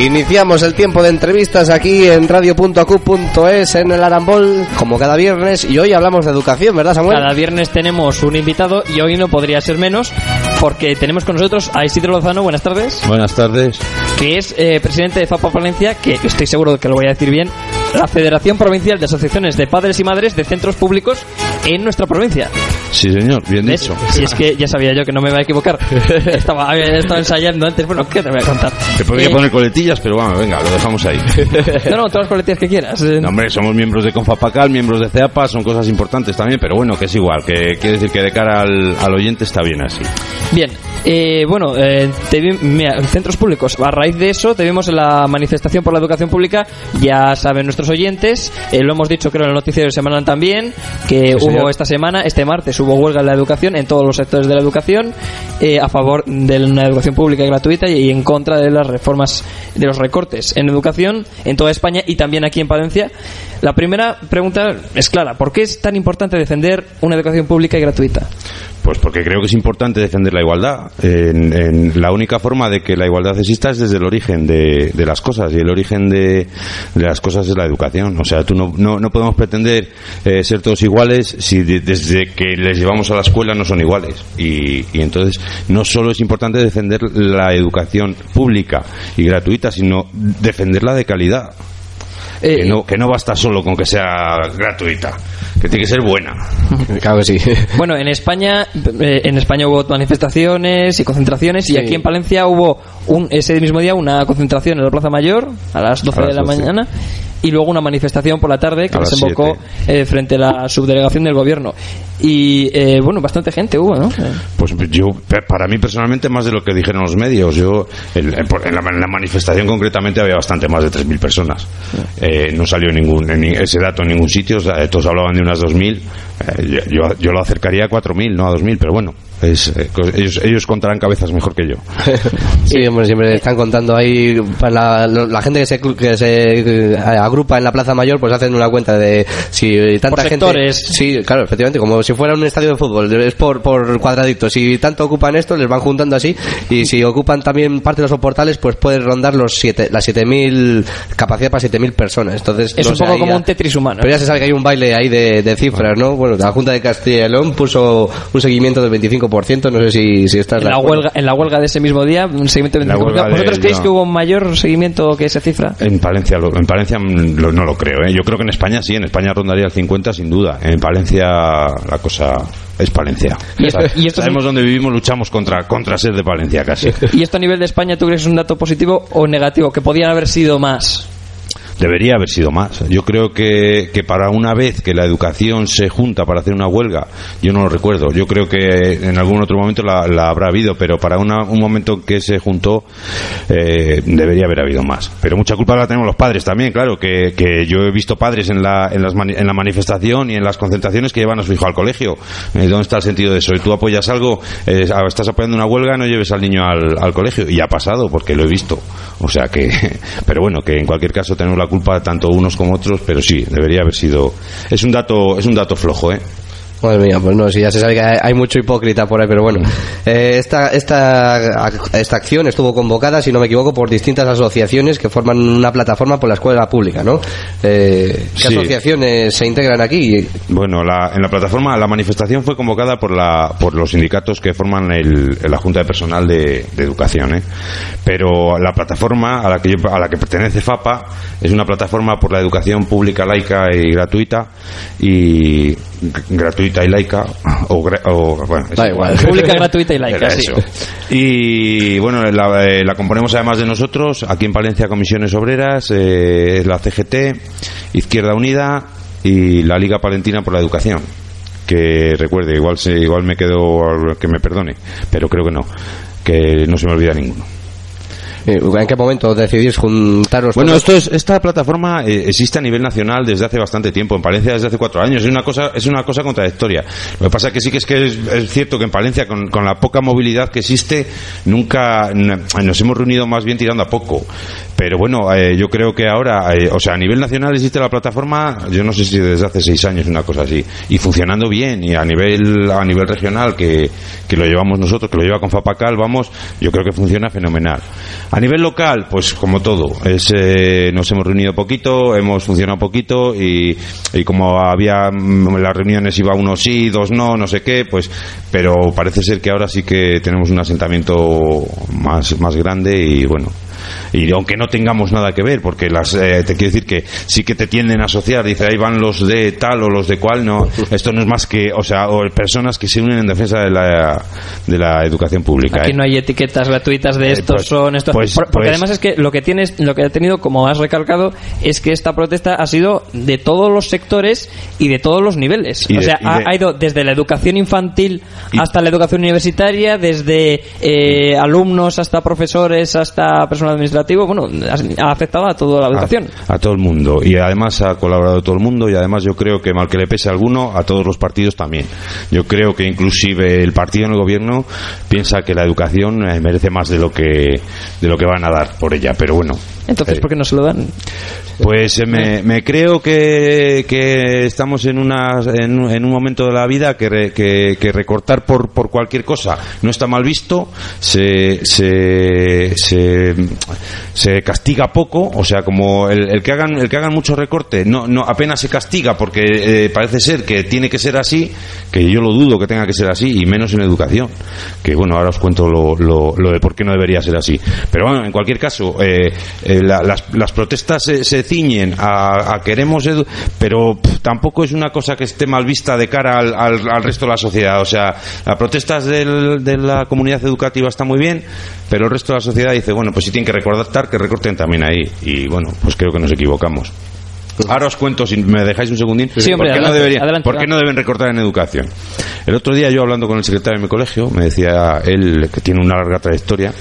Iniciamos el tiempo de entrevistas aquí en radio.acu.es en el Arambol, como cada viernes, y hoy hablamos de educación, ¿verdad, Samuel? Cada viernes tenemos un invitado y hoy no podría ser menos porque tenemos con nosotros a Isidro Lozano, buenas tardes, Buenas tardes. que es eh, presidente de FAPA Palencia, que estoy seguro de que lo voy a decir bien, la Federación Provincial de Asociaciones de Padres y Madres de Centros Públicos en nuestra provincia. Sí, señor, bien ¿Ves? dicho. Si es que ya sabía yo que no me iba a equivocar. Estaba, ensayando antes. Bueno, ¿qué te voy a contar? Te podría Eh, poner coletillas, pero bueno, venga, lo dejamos ahí. No, no, todas las coletillas que quieras. eh. No, hombre, somos miembros de Confapacal, miembros de CEAPA, son cosas importantes también, pero bueno, que es igual, que quiere decir que de cara al, al oyente está bien así. Bien, eh, bueno, eh, te vi- mira, en centros públicos, a raíz de eso, te vimos en la manifestación por la educación pública, ya saben nuestros oyentes, eh, lo hemos dicho creo en el noticiero semanal también, que Sí, hubo señor. esta semana, este martes hubo huelga en la educación, en todos los sectores de la educación, eh, a favor de una educación pública y gratuita y en contra de las reformas, de los recortes en educación en toda España y también aquí en Palencia. La primera pregunta es clara, ¿por qué es tan importante defender una educación pública y gratuita? Pues porque creo que es importante defender la igualdad. En, en la única forma de que la igualdad exista es desde el origen de, las cosas y el origen de, de las cosas es la educación. O sea, tú no, no, no podemos pretender eh, ser todos iguales si de- desde que les llevamos a la escuela no son iguales. Y, y entonces no solo es importante defender la educación pública y gratuita, sino defenderla de calidad. Que, no, que no basta solo con que sea gratuita, que tiene que ser buena. Claro que sí. Bueno, en España, eh, en España hubo manifestaciones y concentraciones y aquí en Palencia hubo un, ese mismo día una concentración en la Plaza Mayor a las 12 A de las la 12. mañana y luego una manifestación por la tarde que desembocó eh, frente a la subdelegación del gobierno. Y eh, bueno, bastante gente hubo, ¿no? Pues yo, para mí personalmente, más de lo que dijeron los medios. Yo, en, en la, en la manifestación concretamente había bastante más de 3.000 personas. Eh, no salió ningún, en ese dato en ningún sitio, sea, todos hablaban de unas 2.000. Eh, yo, yo, yo lo acercaría a 4.000, no a 2.000, pero bueno, es, eh, ellos, ellos contarán cabezas mejor que yo. Sí, hombre, siempre están contando ahí para la, lo- la gente que se, que se eh, agrupa en la Plaza Mayor, pues hacen una cuenta de si tanta Por gente. sectores. Sí, claro, efectivamente, como si fuera un estadio de fútbol, es por, por cuadraditos. Si tanto ocupan esto, les van juntando así, y si ocupan también parte de los soportales, pues pueden rondar los siete, las 7000, capacidad para 7000 personas. Entonces, Es no un sé, poco como ya- un Tetris humano. Pero ya se sabe que hay un baile ahí de, de cifras, ¿no? Bueno, la Junta de Castilla y León puso un seguimiento del 25%, no sé si, si estás En la, acuerdo. huelga, en la huelga de ese mismo día, un seguimiento de La 25%. huelga ¿Vosotros creéis no. que hubo un mayor seguimiento que esa cifra? En Palencia, lo- en Palencia mm, lo- no lo creo. ¿eh? Yo creo que en España sí, en España rondaría el 50 sin duda. En Palencia la cosa es Palencia. Y esto- y esto es Sabemos dónde vivimos, luchamos contra, contra ser de Palencia casi. ¿Y esto a nivel de España tú crees que es un dato positivo o negativo? Que podían haber sido más. Debería haber sido más. Yo creo que, que para una vez que la educación se junta para hacer una huelga, yo no lo recuerdo. Yo creo que en algún otro momento la, la habrá habido, pero para un momento que se juntó, eh, debería haber habido más. Pero mucha culpa la tenemos los padres también, claro, que, que yo he visto padres en la, en, las mani- en la manifestación y en las concentraciones que llevan a su hijo al colegio. Eh, ¿Dónde está el sentido de eso? Y tú apoyas algo, eh, estás apoyando una huelga, no lleves al niño al, al colegio. Y ha pasado, porque lo he visto. O sea que, pero bueno, que en cualquier caso tenemos la culpa tanto unos como otros, pero sí, debería haber sido. Es un dato, es un dato flojo, ¿eh? Madre mía, pues no, sí, ya se sabe que hay, mucho hipócrita por ahí, pero bueno. Eh, esta, esta, esta acción estuvo convocada, si no me equivoco, por distintas asociaciones que forman una plataforma por la escuela pública, ¿no? Eh, ¿Qué Sí. asociaciones se integran aquí? Bueno, la, en la plataforma, la manifestación fue convocada por, la, por los sindicatos que forman el, la Junta de Personal de, de Educación. ¿eh? Pero la plataforma a la, que yo- a la que pertenece FAPA es una plataforma por la educación pública, laica y gratuita. Y g- gratuita y laica. O, gra- o- bueno, es Da igual. Pública, gratuita y laica, Era sí. eso. Y bueno, la, eh, la componemos además de nosotros, aquí en Palencia Comisiones Obreras, eh, la CGT, Izquierda Unida y la Liga Palentina por la Educación. Que recuerde, igual, se, igual me quedo, que me perdone, pero creo que no, que no se me olvida ninguno. Eh, ¿En qué momento decidís juntaros? Bueno, esto es, esta plataforma eh, existe a nivel nacional desde hace bastante tiempo. En Palencia desde hace cuatro años. Es una cosa, es una cosa contradictoria. Lo que pasa es que sí que es que es, es cierto que en Palencia, con, con la poca movilidad que existe, nunca nos hemos reunido más bien tirando a poco. Pero bueno, eh, yo creo que ahora, eh, o sea, a nivel nacional existe la plataforma, yo no sé si desde hace seis años una cosa así, y funcionando bien. Y a nivel, a nivel regional, que, que lo llevamos nosotros, que lo lleva con Fapacal, vamos, yo creo que funciona fenomenal. A nivel local, pues como todo, es, eh, nos hemos reunido poquito, hemos funcionado poquito y, y como había mm, las reuniones iba uno sí, dos no, no sé qué, pues, pero parece ser que ahora sí que tenemos un asentamiento más, más grande y bueno. Y aunque no tengamos nada que ver, porque las, eh, te quiero decir que sí que te tienden a asociar, dice ahí van los de tal o los de cual, no, esto no es más que, o sea, o personas que se unen en defensa de la, de la educación pública. Aquí ¿eh? no hay etiquetas gratuitas de Eh, estos pues- son estos. pues- Por- porque pues- además es que lo que tienes, lo que ha tenido, como has recalcado, es que esta protesta ha sido de todos los sectores y de todos los niveles. O sea, ha, de- ha ido desde la educación infantil Y- hasta la educación universitaria, desde eh, alumnos hasta profesores hasta administrativo. Bueno, ha, ha afectado a toda la educación. A, a todo el mundo. Y además ha colaborado todo el mundo y además yo creo que mal que le pese a alguno, a todos los partidos también. Yo creo que inclusive el partido en el gobierno piensa que la educación eh, merece más de lo que de lo que van a dar por ella. Pero bueno, Entonces. ¿por qué no se lo dan? Pues eh, me, me creo que, que estamos en, una, en, un- en un momento de la vida que, re- que, que recortar por, por cualquier cosa no está mal visto, se, se, se, se castiga poco, o sea, como el, el que hagan el que hagan mucho recorte no, no apenas se castiga porque eh, parece ser que tiene que ser así, que yo lo dudo que tenga que ser así, y menos en educación, que bueno, ahora os cuento lo, lo, lo de por qué no debería ser así. Pero bueno, en cualquier caso, eh, eh, la- las, protestas se, se ciñen a, queremos edu- pero tampoco es una cosa que esté mal vista de cara al, al- al resto de la sociedad. O sea, las protestas del- de la comunidad educativa está muy bien, pero el resto de la sociedad dice, bueno, pues si tienen que recortar, que recorten también ahí. Y bueno, pues creo que nos equivocamos. Ahora os cuento, si me dejáis un segundín, Sí, hombre, ¿por, qué no adelante, deberían- adelante, por qué no deben recortar en educación? El otro día yo hablando con el secretario de mi colegio, me decía él que tiene una larga trayectoria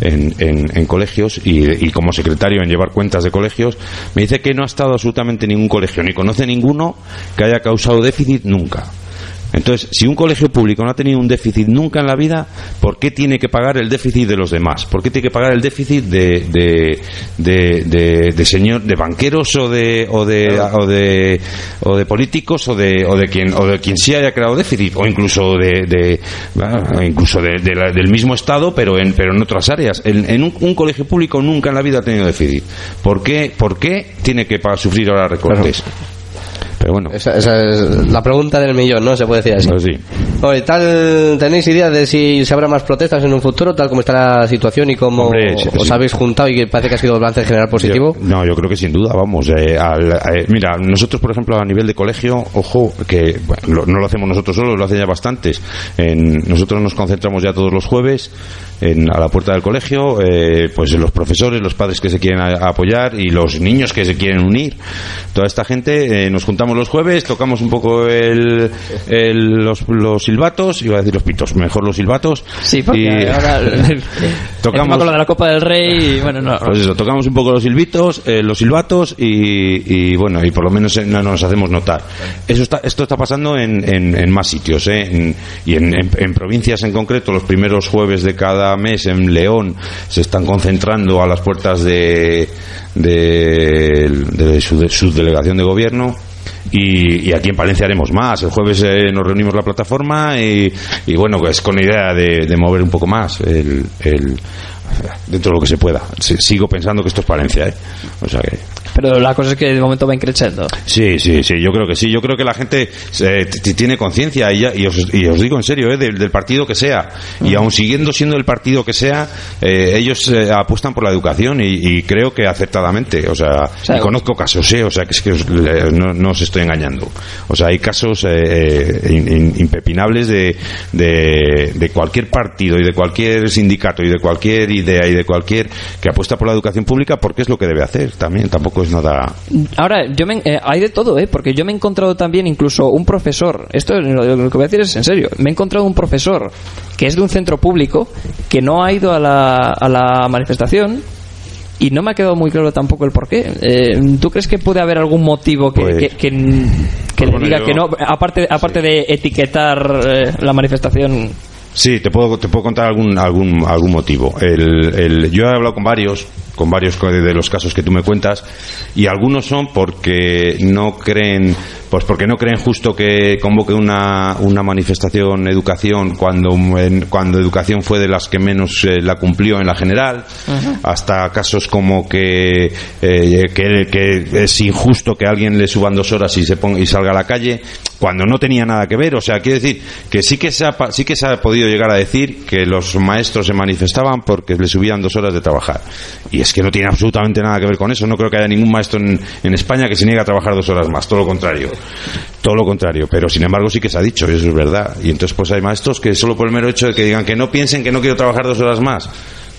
en, en- en colegios y, y como secretario en llevar cuentas de colegios, me dice que no ha estado absolutamente en ningún colegio, ni conoce ninguno que haya causado déficit nunca. Entonces, si un colegio público no ha tenido un déficit nunca en la vida, ¿por qué tiene que pagar el déficit de los demás? ¿Por qué tiene que pagar el déficit de, de, de, de- de señor, de banqueros o de, o de, o de, o de políticos o de, o de quien, o de quien sí haya creado déficit? O incluso de, de bueno, incluso de- de la- del mismo Estado, pero en, pero en otras áreas. En, en un, un colegio público nunca en la vida ha tenido déficit. ¿Por qué, por qué tiene que pa- sufrir ahora recortes? Pero bueno. Esa, esa es la pregunta del millón, ¿no? Se puede decir así. Pues sí. Oye, tal, ¿tenéis idea de si se habrá más protestas en un futuro, tal como está la situación y cómo Hombre, sí, os sí. habéis juntado y que parece que ha sido el balance general positivo? Yo- no, yo creo que sin duda, vamos. eh, al- eh, mira, nosotros, por ejemplo, a nivel de colegio, ojo, que bueno, lo- no lo hacemos nosotros solos, lo hacen ya bastantes. En- nosotros nos concentramos ya todos los jueves en- a la puerta del colegio, eh, pues los profesores, los padres que se quieren a- apoyar y los niños que se quieren unir. Toda esta gente, eh, nos juntamos los jueves, tocamos un poco el, el- los, los silbatos, iba a decir los pitos, mejor los silbatos. Sí, porque y ahora tocamos encima con lo de la Copa del Rey y bueno, no. pues eso, tocamos un poco los silbitos, eh, los silbatos y, y, bueno, y por lo menos eh, no nos hacemos notar. Eso está, esto está pasando en, en, en más sitios, ¿eh? En- y en, en- en provincias en concreto, los primeros jueves de cada mes en León se están concentrando a las puertas de, de, de su, de su delegación de gobierno. Y, y aquí en Palencia haremos más. El jueves eh, nos reunimos la plataforma y, bueno, pues con la idea de, mover un poco más el, dentro de lo que se pueda. Si- Sigo pensando que esto es Palencia, ¿eh? O sea que. Pero la cosa es que de momento va increciendo. Sí, sí, sí, yo creo que sí. Yo creo que la gente eh, tiene conciencia y, y os, y os digo en serio, eh, del, del partido que sea. Y aun siguiendo siendo el partido que sea, eh, ellos eh, apuestan por la educación y, y creo que acertadamente. O sea, sea, y conozco casos, eh, o sea, que es que os- no, no os estoy engañando. O sea, hay casos eh, eh, in- in- impepinables de, de, de cualquier partido y de cualquier sindicato y de cualquier idea y de cualquier que apuesta por la educación pública porque es lo que debe hacer también. Tampoco es nada. Ahora, yo me, eh, hay de todo, ¿eh? Porque yo me he encontrado también incluso un profesor, esto lo, lo que voy a decir es en serio, me he encontrado un profesor que es de un centro público que no ha ido a la, a la manifestación y no me ha quedado muy claro tampoco el por qué. Eh, ¿Tú crees que puede haber algún motivo que, Pues- que, que- que Pues le bueno, diga yo- que no, aparte, aparte de etiquetar eh, la manifestación? Sí, te puedo, te puedo contar algún, algún, algún motivo. El, el- yo he hablado con varios, con varios de los casos que tú me cuentas, y algunos son porque no creen, pues porque no creen justo que convoque una, una manifestación educación cuando, cuando educación fue de las que menos eh, la cumplió en la general, hasta casos como que, eh, que, que es injusto que a alguien le suban dos horas y se ponga, y salga a la calle cuando no tenía nada que ver. O sea, quiero decir que sí que se ha, sí que se ha podido llegar a decir que los maestros se manifestaban porque le subían dos horas de trabajar. Y es que no tiene absolutamente nada que ver con eso. No creo que haya ningún maestro en, en España que se niegue a trabajar dos horas más. Todo lo contrario. Todo lo contrario. Pero sin embargo sí que se ha dicho, y eso es verdad. Y entonces pues hay maestros que solo por el mero hecho de que digan que no piensen que no quiero trabajar dos horas más,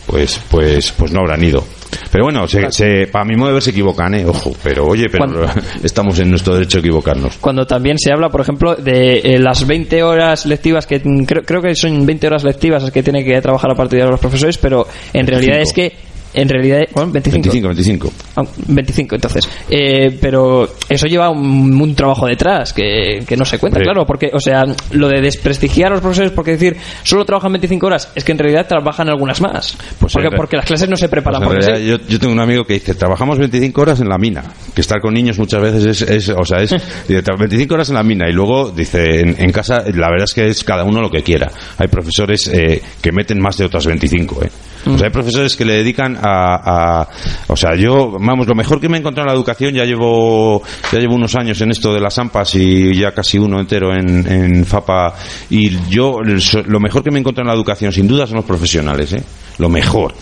pues, pues, pues no habrán ido. Pero bueno, se, se- para mi modo de ver se equivocan, ¿eh? Ojo, pero oye, pero Cuando- estamos en nuestro derecho a equivocarnos. Cuando también se habla, por ejemplo, de eh, las 20 horas lectivas, que creo, creo que son 20 horas lectivas las que tienen que trabajar a partir de los profesores, pero en realidad es que en realidad, bueno, 25. 25, 25. Ah, 25 entonces Eh, pero eso lleva un, un trabajo detrás que, que no se cuenta Sí. claro porque o sea lo de desprestigiar a los profesores porque decir solo trabajan 25 horas es que en realidad trabajan algunas más Pues porque, las clases no se preparan Pues realidad, yo, yo tengo un amigo que dice, trabajamos 25 horas en la mina, que estar con niños muchas veces es, es o sea, es dice, "Tra- 25 horas en la mina y luego dice, en, en casa la verdad es que es cada uno lo que quiera. Hay profesores eh, que meten más de otras 25, ¿eh? O sea, hay profesores que le dedican a, a- o sea, yo, vamos, lo mejor que me he encontrado en la educación, ya llevo, ya llevo unos años en esto de las AMPAs y ya casi uno entero en, en FAPA, y yo, lo mejor que me he encontrado en la educación, sin duda, son los profesionales, ¿eh? Lo mejor.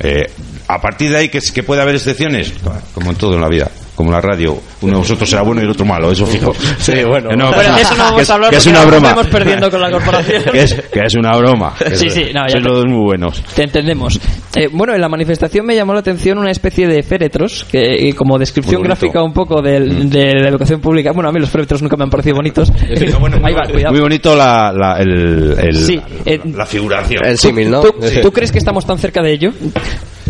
Eh, a partir de ahí, que puede haber excepciones, como en todo en la vida, como la radio, uno de vosotros será bueno y el otro malo, eso fijo. Sí, bueno. No, Bueno, de eso no vamos a hablar que es porque una broma. vamos perdiendo con la corporación. que, es, que es una broma. Sí, sí, no, ya Sois te- todos muy buenos. Te entendemos. Eh, bueno, en la manifestación me llamó la atención una especie de féretros, que eh, como descripción gráfica un poco del- de la educación pública. Bueno, a mí los féretros nunca me han parecido bonitos. Ahí va, cuidado. Muy bonito la, la, el, el- Sí, la, eh, la figuración. El símil, ¿no? ¿Tú, tú crees que estamos tan cerca de ello?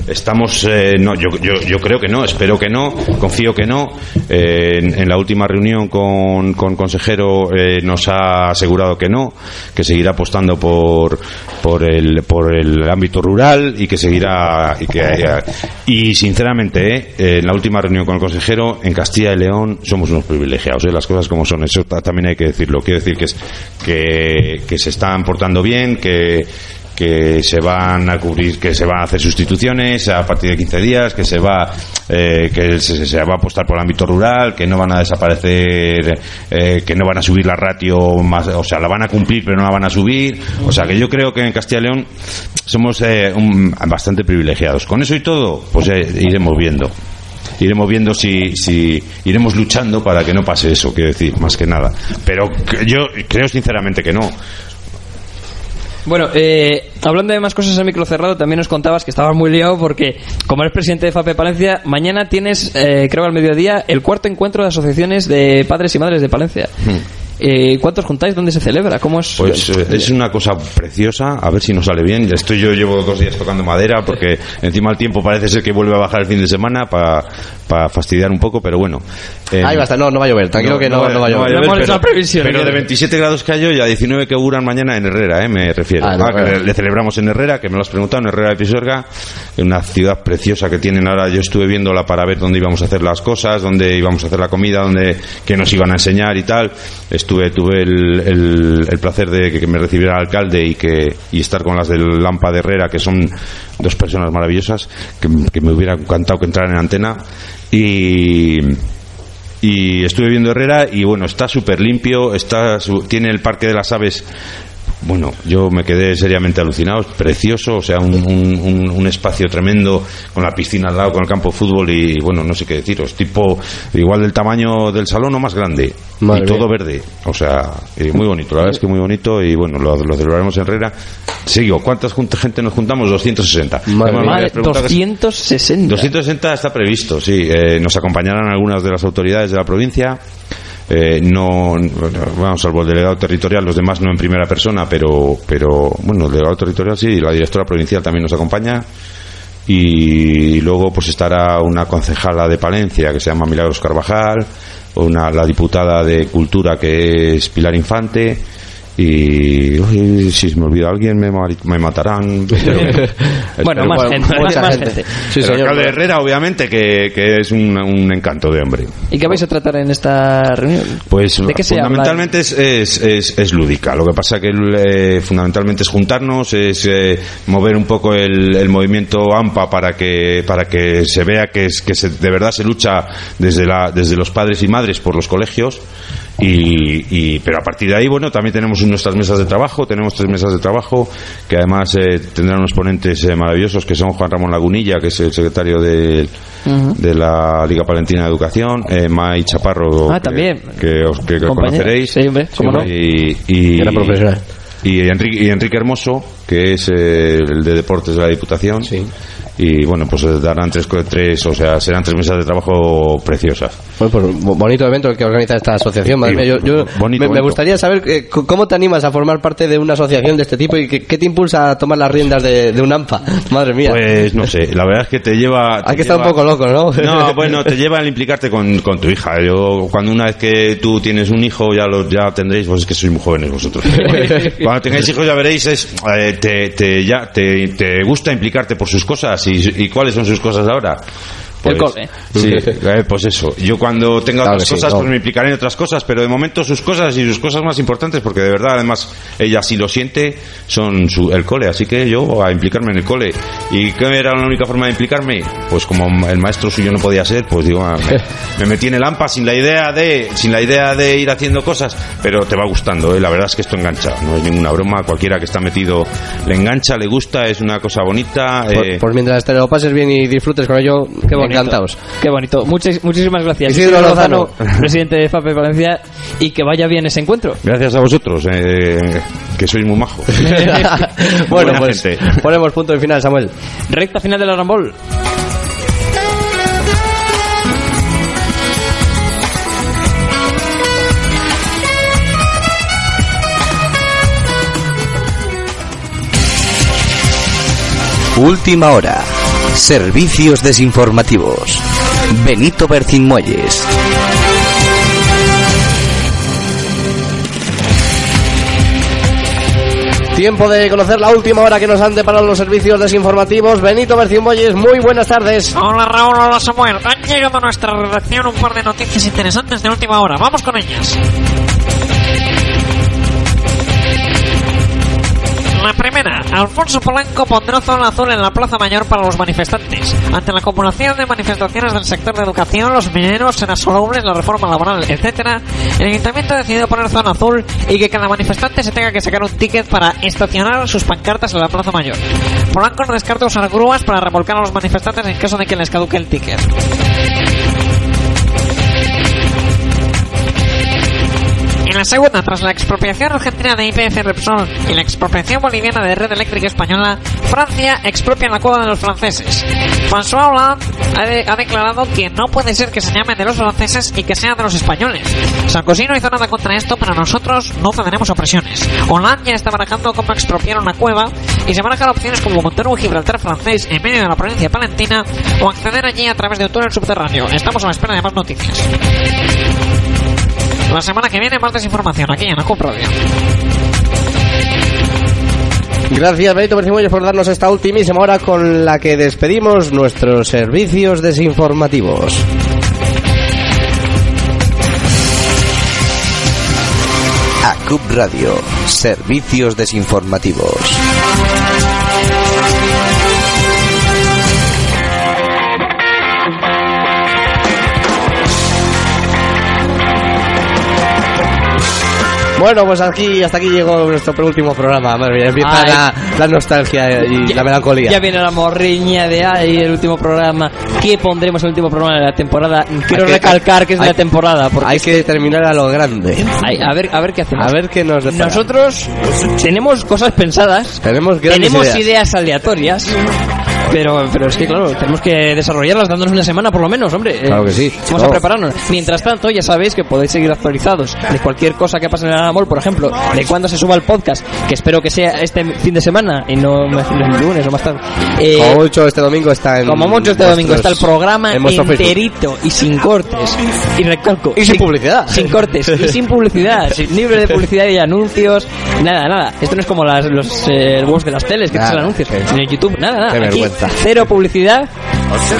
Estamos, eh, no, yo, yo, yo creo que no, espero que no, confío que no. Eh, en, la última reunión con, con consejero eh, nos ha asegurado que no, que seguirá apostando por, por, el, por el ámbito rural y que seguirá. Y, que, haya- y sinceramente, eh, en la última reunión con el consejero, en Castilla y León somos unos privilegiados, eh, las cosas como son, eso ta- también hay que decirlo. Quiero decir que, es, que, que se están portando bien, que que se van a cubrir, que se van a hacer sustituciones a partir de 15 días, que se va, eh, que se, se va a apostar por el ámbito rural, que no van a desaparecer, eh, que no van a subir la ratio más, o sea, la van a cumplir pero no la van a subir, o sea, que yo creo que en Castilla y León somos eh, bastante privilegiados. Con eso y todo, pues iremos viendo. Iremos viendo si, si iremos luchando para que no pase eso, quiero decir, más que nada. Pero yo creo sinceramente que no. Bueno, eh, hablando de más cosas en micro cerrado, también nos contabas que estabas muy liado porque, como eres presidente de FAPE Palencia, mañana tienes, eh, creo al mediodía, el cuarto encuentro de asociaciones de padres y madres de Palencia. Eh, ¿Cuántos juntáis? ¿Dónde se celebra? ¿Cómo es? Pues eh, es una cosa preciosa, a ver si nos sale bien. Estoy yo llevo dos días tocando madera porque encima el tiempo parece ser que vuelve a bajar el fin de semana para fastidiar un poco, pero bueno. Eh, Ahí va a estar, no, no va a llover, tranquilo que no, no, va a llover. Hemos pero, hecho la previsión, pero de 27 grados que hay hoy a 19 que auguran mañana en Herrera, eh, me refiero. Ah, Ah, que Herrera. le, le celebramos en Herrera, que me lo has preguntado, en Herrera de Pisuerga, en una ciudad preciosa que tienen ahora. Yo estuve viéndola para ver dónde íbamos a hacer las cosas, dónde íbamos a hacer la comida, dónde que nos iban a enseñar y tal. Estuve, tuve el, el- placer de que me recibiera el alcalde y que y estar con las del Lampa de Herrera, que son dos personas maravillosas, que, me hubiera encantado que entraran en antena. Y y estuve viendo Herrera y bueno está súper limpio está tiene el parque de las aves bueno, yo me quedé seriamente alucinado, es precioso, o sea, un, un- un- un espacio tremendo con la piscina al lado, con el campo de fútbol y bueno, no sé qué deciros, tipo igual del tamaño del salón o más grande Madre y todo mía. verde, o sea, eh, muy bonito, la verdad es que muy bonito y bueno, lo, lo celebraremos en Herrera. Sigo, ¿cuántas gente nos juntamos? 260. Madre Además, que- 260. 260 está previsto, sí. Eh, nos acompañarán algunas de las autoridades de la provincia. Eh, no, vamos, salvo el delegado territorial, los demás no en primera persona, pero, pero bueno, el delegado territorial sí, y la directora provincial también nos acompaña. Y luego pues estará una concejala de Palencia que se llama Milagros Carvajal, una, la diputada de Cultura que es Pilar Infante, y uy, si me olvida alguien me, me matarán. pero- Bueno, espero- más gente, mucha más gente. gente. Sí, el señor. alcalde de Herrera, obviamente, que, que es un, un encanto de hombre. ¿Y qué vais a tratar en esta reunión? Pues ¿De qué se habla? fundamentalmente es, es, es, es lúdica. Lo que pasa que eh, fundamentalmente es juntarnos, es eh, mover un poco el, el movimiento AMPA para que para que se vea que es que se, de verdad se lucha desde la desde los padres y madres por los colegios. Y, y- pero a partir de ahí bueno también tenemos nuestras mesas de trabajo tenemos tres mesas de trabajo que además eh, tendrán unos ponentes eh, maravillosos que son Juan Ramón Lagunilla que es el secretario del- de la Liga Palentina de Educación eh, Mai Chaparro Ah, que- también. que, os que conoceréis. Sí, hombre, cómo no. y, y, Era y Enrique, y Enrique Hermoso que es eh, el de deportes de la Diputación y bueno, pues darán tres, tres, o sea, serán tres mesas de trabajo preciosas. Pues bo- bonito evento el que organiza esta asociación. Madre mía, yo, yo bonito, me, gustaría saber eh, cómo te animas a formar parte de una asociación de este tipo y qué, qué te impulsa a tomar las riendas de, de un AMPA. Madre mía. Pues no sé, la verdad es que te lleva... te Hay que estar un poco loco, ¿no? No, bueno, te lleva al implicarte con, con tu hija. Yo, cuando una vez que tú tienes un hijo, ya lo ya tendréis, pues es que sois muy jóvenes vosotros. cuando tengáis hijos ya veréis, es, eh, te, te, ya, te, te gusta implicarte por sus cosas. ¿Y, cuáles son sus cosas ahora? El cole. Sí, eh, pues eso. Yo cuando tenga Claro otras sí, cosas, no. pues me implicaré en otras cosas, pero de momento sus cosas y sus cosas más importantes, porque de verdad, además, ella sí lo siente, son su, el cole. Así que yo a implicarme en el cole. ¿Y qué era la única forma de implicarme? Pues como el maestro suyo no podía ser, pues digo, ah, me, me metí en el AMPA sin la idea de, sin la idea de ir haciendo cosas, pero te va gustando, ¿eh? la verdad es que esto engancha, no es ninguna broma, cualquiera que está metido le engancha, le gusta, es una cosa bonita. Pues, eh, pues mientras te lo pases bien y disfrutes con ello, Qué bonito. Encantados. Qué bonito. Muchis- muchísimas gracias. Isidro Lozano. presidente de FAPE Valencia, y que vaya bien ese encuentro. Gracias a vosotros, eh, que sois muy majos. bueno, Buena pues gente. ponemos punto y final, Samuel. Recta final de la Rambol. Última hora. Servicios desinformativos. Benito Bercín Muelles. Tiempo de conocer la última hora que nos han deparado los servicios desinformativos. Benito Bercimbolles, muy buenas tardes. Hola Raúl, hola Samuel. Han llegado a nuestra redacción un par de noticias interesantes de última hora. Vamos con ellas. La primera, Alfonso Polanco pondrá zona azul en la Plaza Mayor para los manifestantes. Ante la acumulación de manifestaciones del sector de educación, los mineros insolubles, la reforma laboral, etc., el ayuntamiento ha decidido poner zona azul y que cada manifestante se tenga que sacar un ticket para estacionar sus pancartas en la Plaza Mayor. Polanco no descarta usar grúas para remolcar a los manifestantes en caso de que les caduque el ticket. En la segunda, tras la expropiación argentina de IPF Repsol y la expropiación boliviana de Red Eléctrica Española, Francia expropia la cueva de los franceses. François Hollande ha, de- ha declarado que no puede ser que se llame de los franceses y que sea de los españoles. Sarkozy no hizo nada contra esto, pero nosotros no cederemos a presiones. Hollande ya está barajando cómo expropiar una cueva y se barajan opciones como montar un Gibraltar francés en medio de la provincia palentina o acceder allí a través de un túnel subterráneo. Estamos a la espera de más noticias. La semana que viene más desinformación aquí en la CUP Radio. Gracias, Benito Bercimbolles, por darnos esta ultimísima hora con la que despedimos nuestros servicios desinformativos. ACUP Radio. Servicios desinformativos. Bueno, pues aquí hasta aquí llegó nuestro penúltimo programa. Madre mía, empieza la, la nostalgia y la melancolía. Ya viene la morriña de ahí, el último programa. ¿Qué pondremos en el último programa de la temporada? Quiero Hay recalcar que es de hay- la temporada. Porque Hay que terminar a lo grande. Ay, a ver, a ver qué hacemos. A ver qué nos depara. Nosotros tenemos cosas pensadas, tenemos tenemos ideas. ideas. aleatorias, pero, pero es que claro, tenemos que desarrollarlas dándonos una semana por lo menos, hombre. Eh, Claro que sí. Vamos No. a prepararnos. Mientras tanto, ya sabéis que podéis seguir actualizados de cualquier cosa que pase en el Amor, por ejemplo, de cuándo se suba el podcast, que espero que sea este fin de semana y no el lunes o más tarde. Eh, Como mucho este domingo está en. como mucho este domingo está el programa en vuestro Facebook. enterito y sin cortes. Y recalco. Y sin publicidad. Sin cortes. Y sin publicidad. sin libre de publicidad y anuncios. Nada, nada. Esto no es como las, los eh, huevos de las teles que te Nada. salen anuncios. En el YouTube, nada, nada. Qué Aquí, vergüenza. cero publicidad.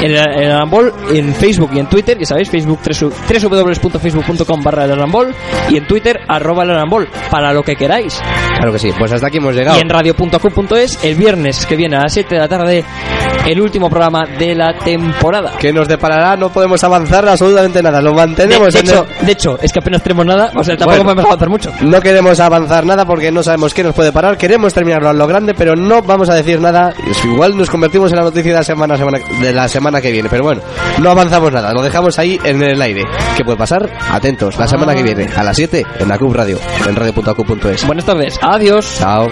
En el, Arambol, en Facebook y en Twitter, ya sabéis, Facebook www.facebook.com barra el Arambol y en Twitter arroba el Arambol, para lo que queráis. Claro que sí. Pues hasta aquí hemos llegado. Y en radio.com.es el viernes que viene a las 7 de la tarde el último programa de la temporada. ¿Qué nos deparará? No podemos avanzar absolutamente nada. Lo mantenemos de en hecho, el- de hecho, es que apenas tenemos nada, o sea, tampoco Bueno. podemos avanzar mucho. No queremos avanzar nada porque no sabemos qué nos puede parar. Queremos terminarlo a lo grande, pero no vamos a decir nada. Igual nos convertimos en la noticia de la semana, semana- de la semana que viene. Pero bueno, no avanzamos nada. Lo dejamos ahí en el aire. ¿Qué puede pasar? Atentos. La semana que viene, a las 7, en la CUB Radio, en radio.acu.es. Buenas tardes. Adiós. Chao.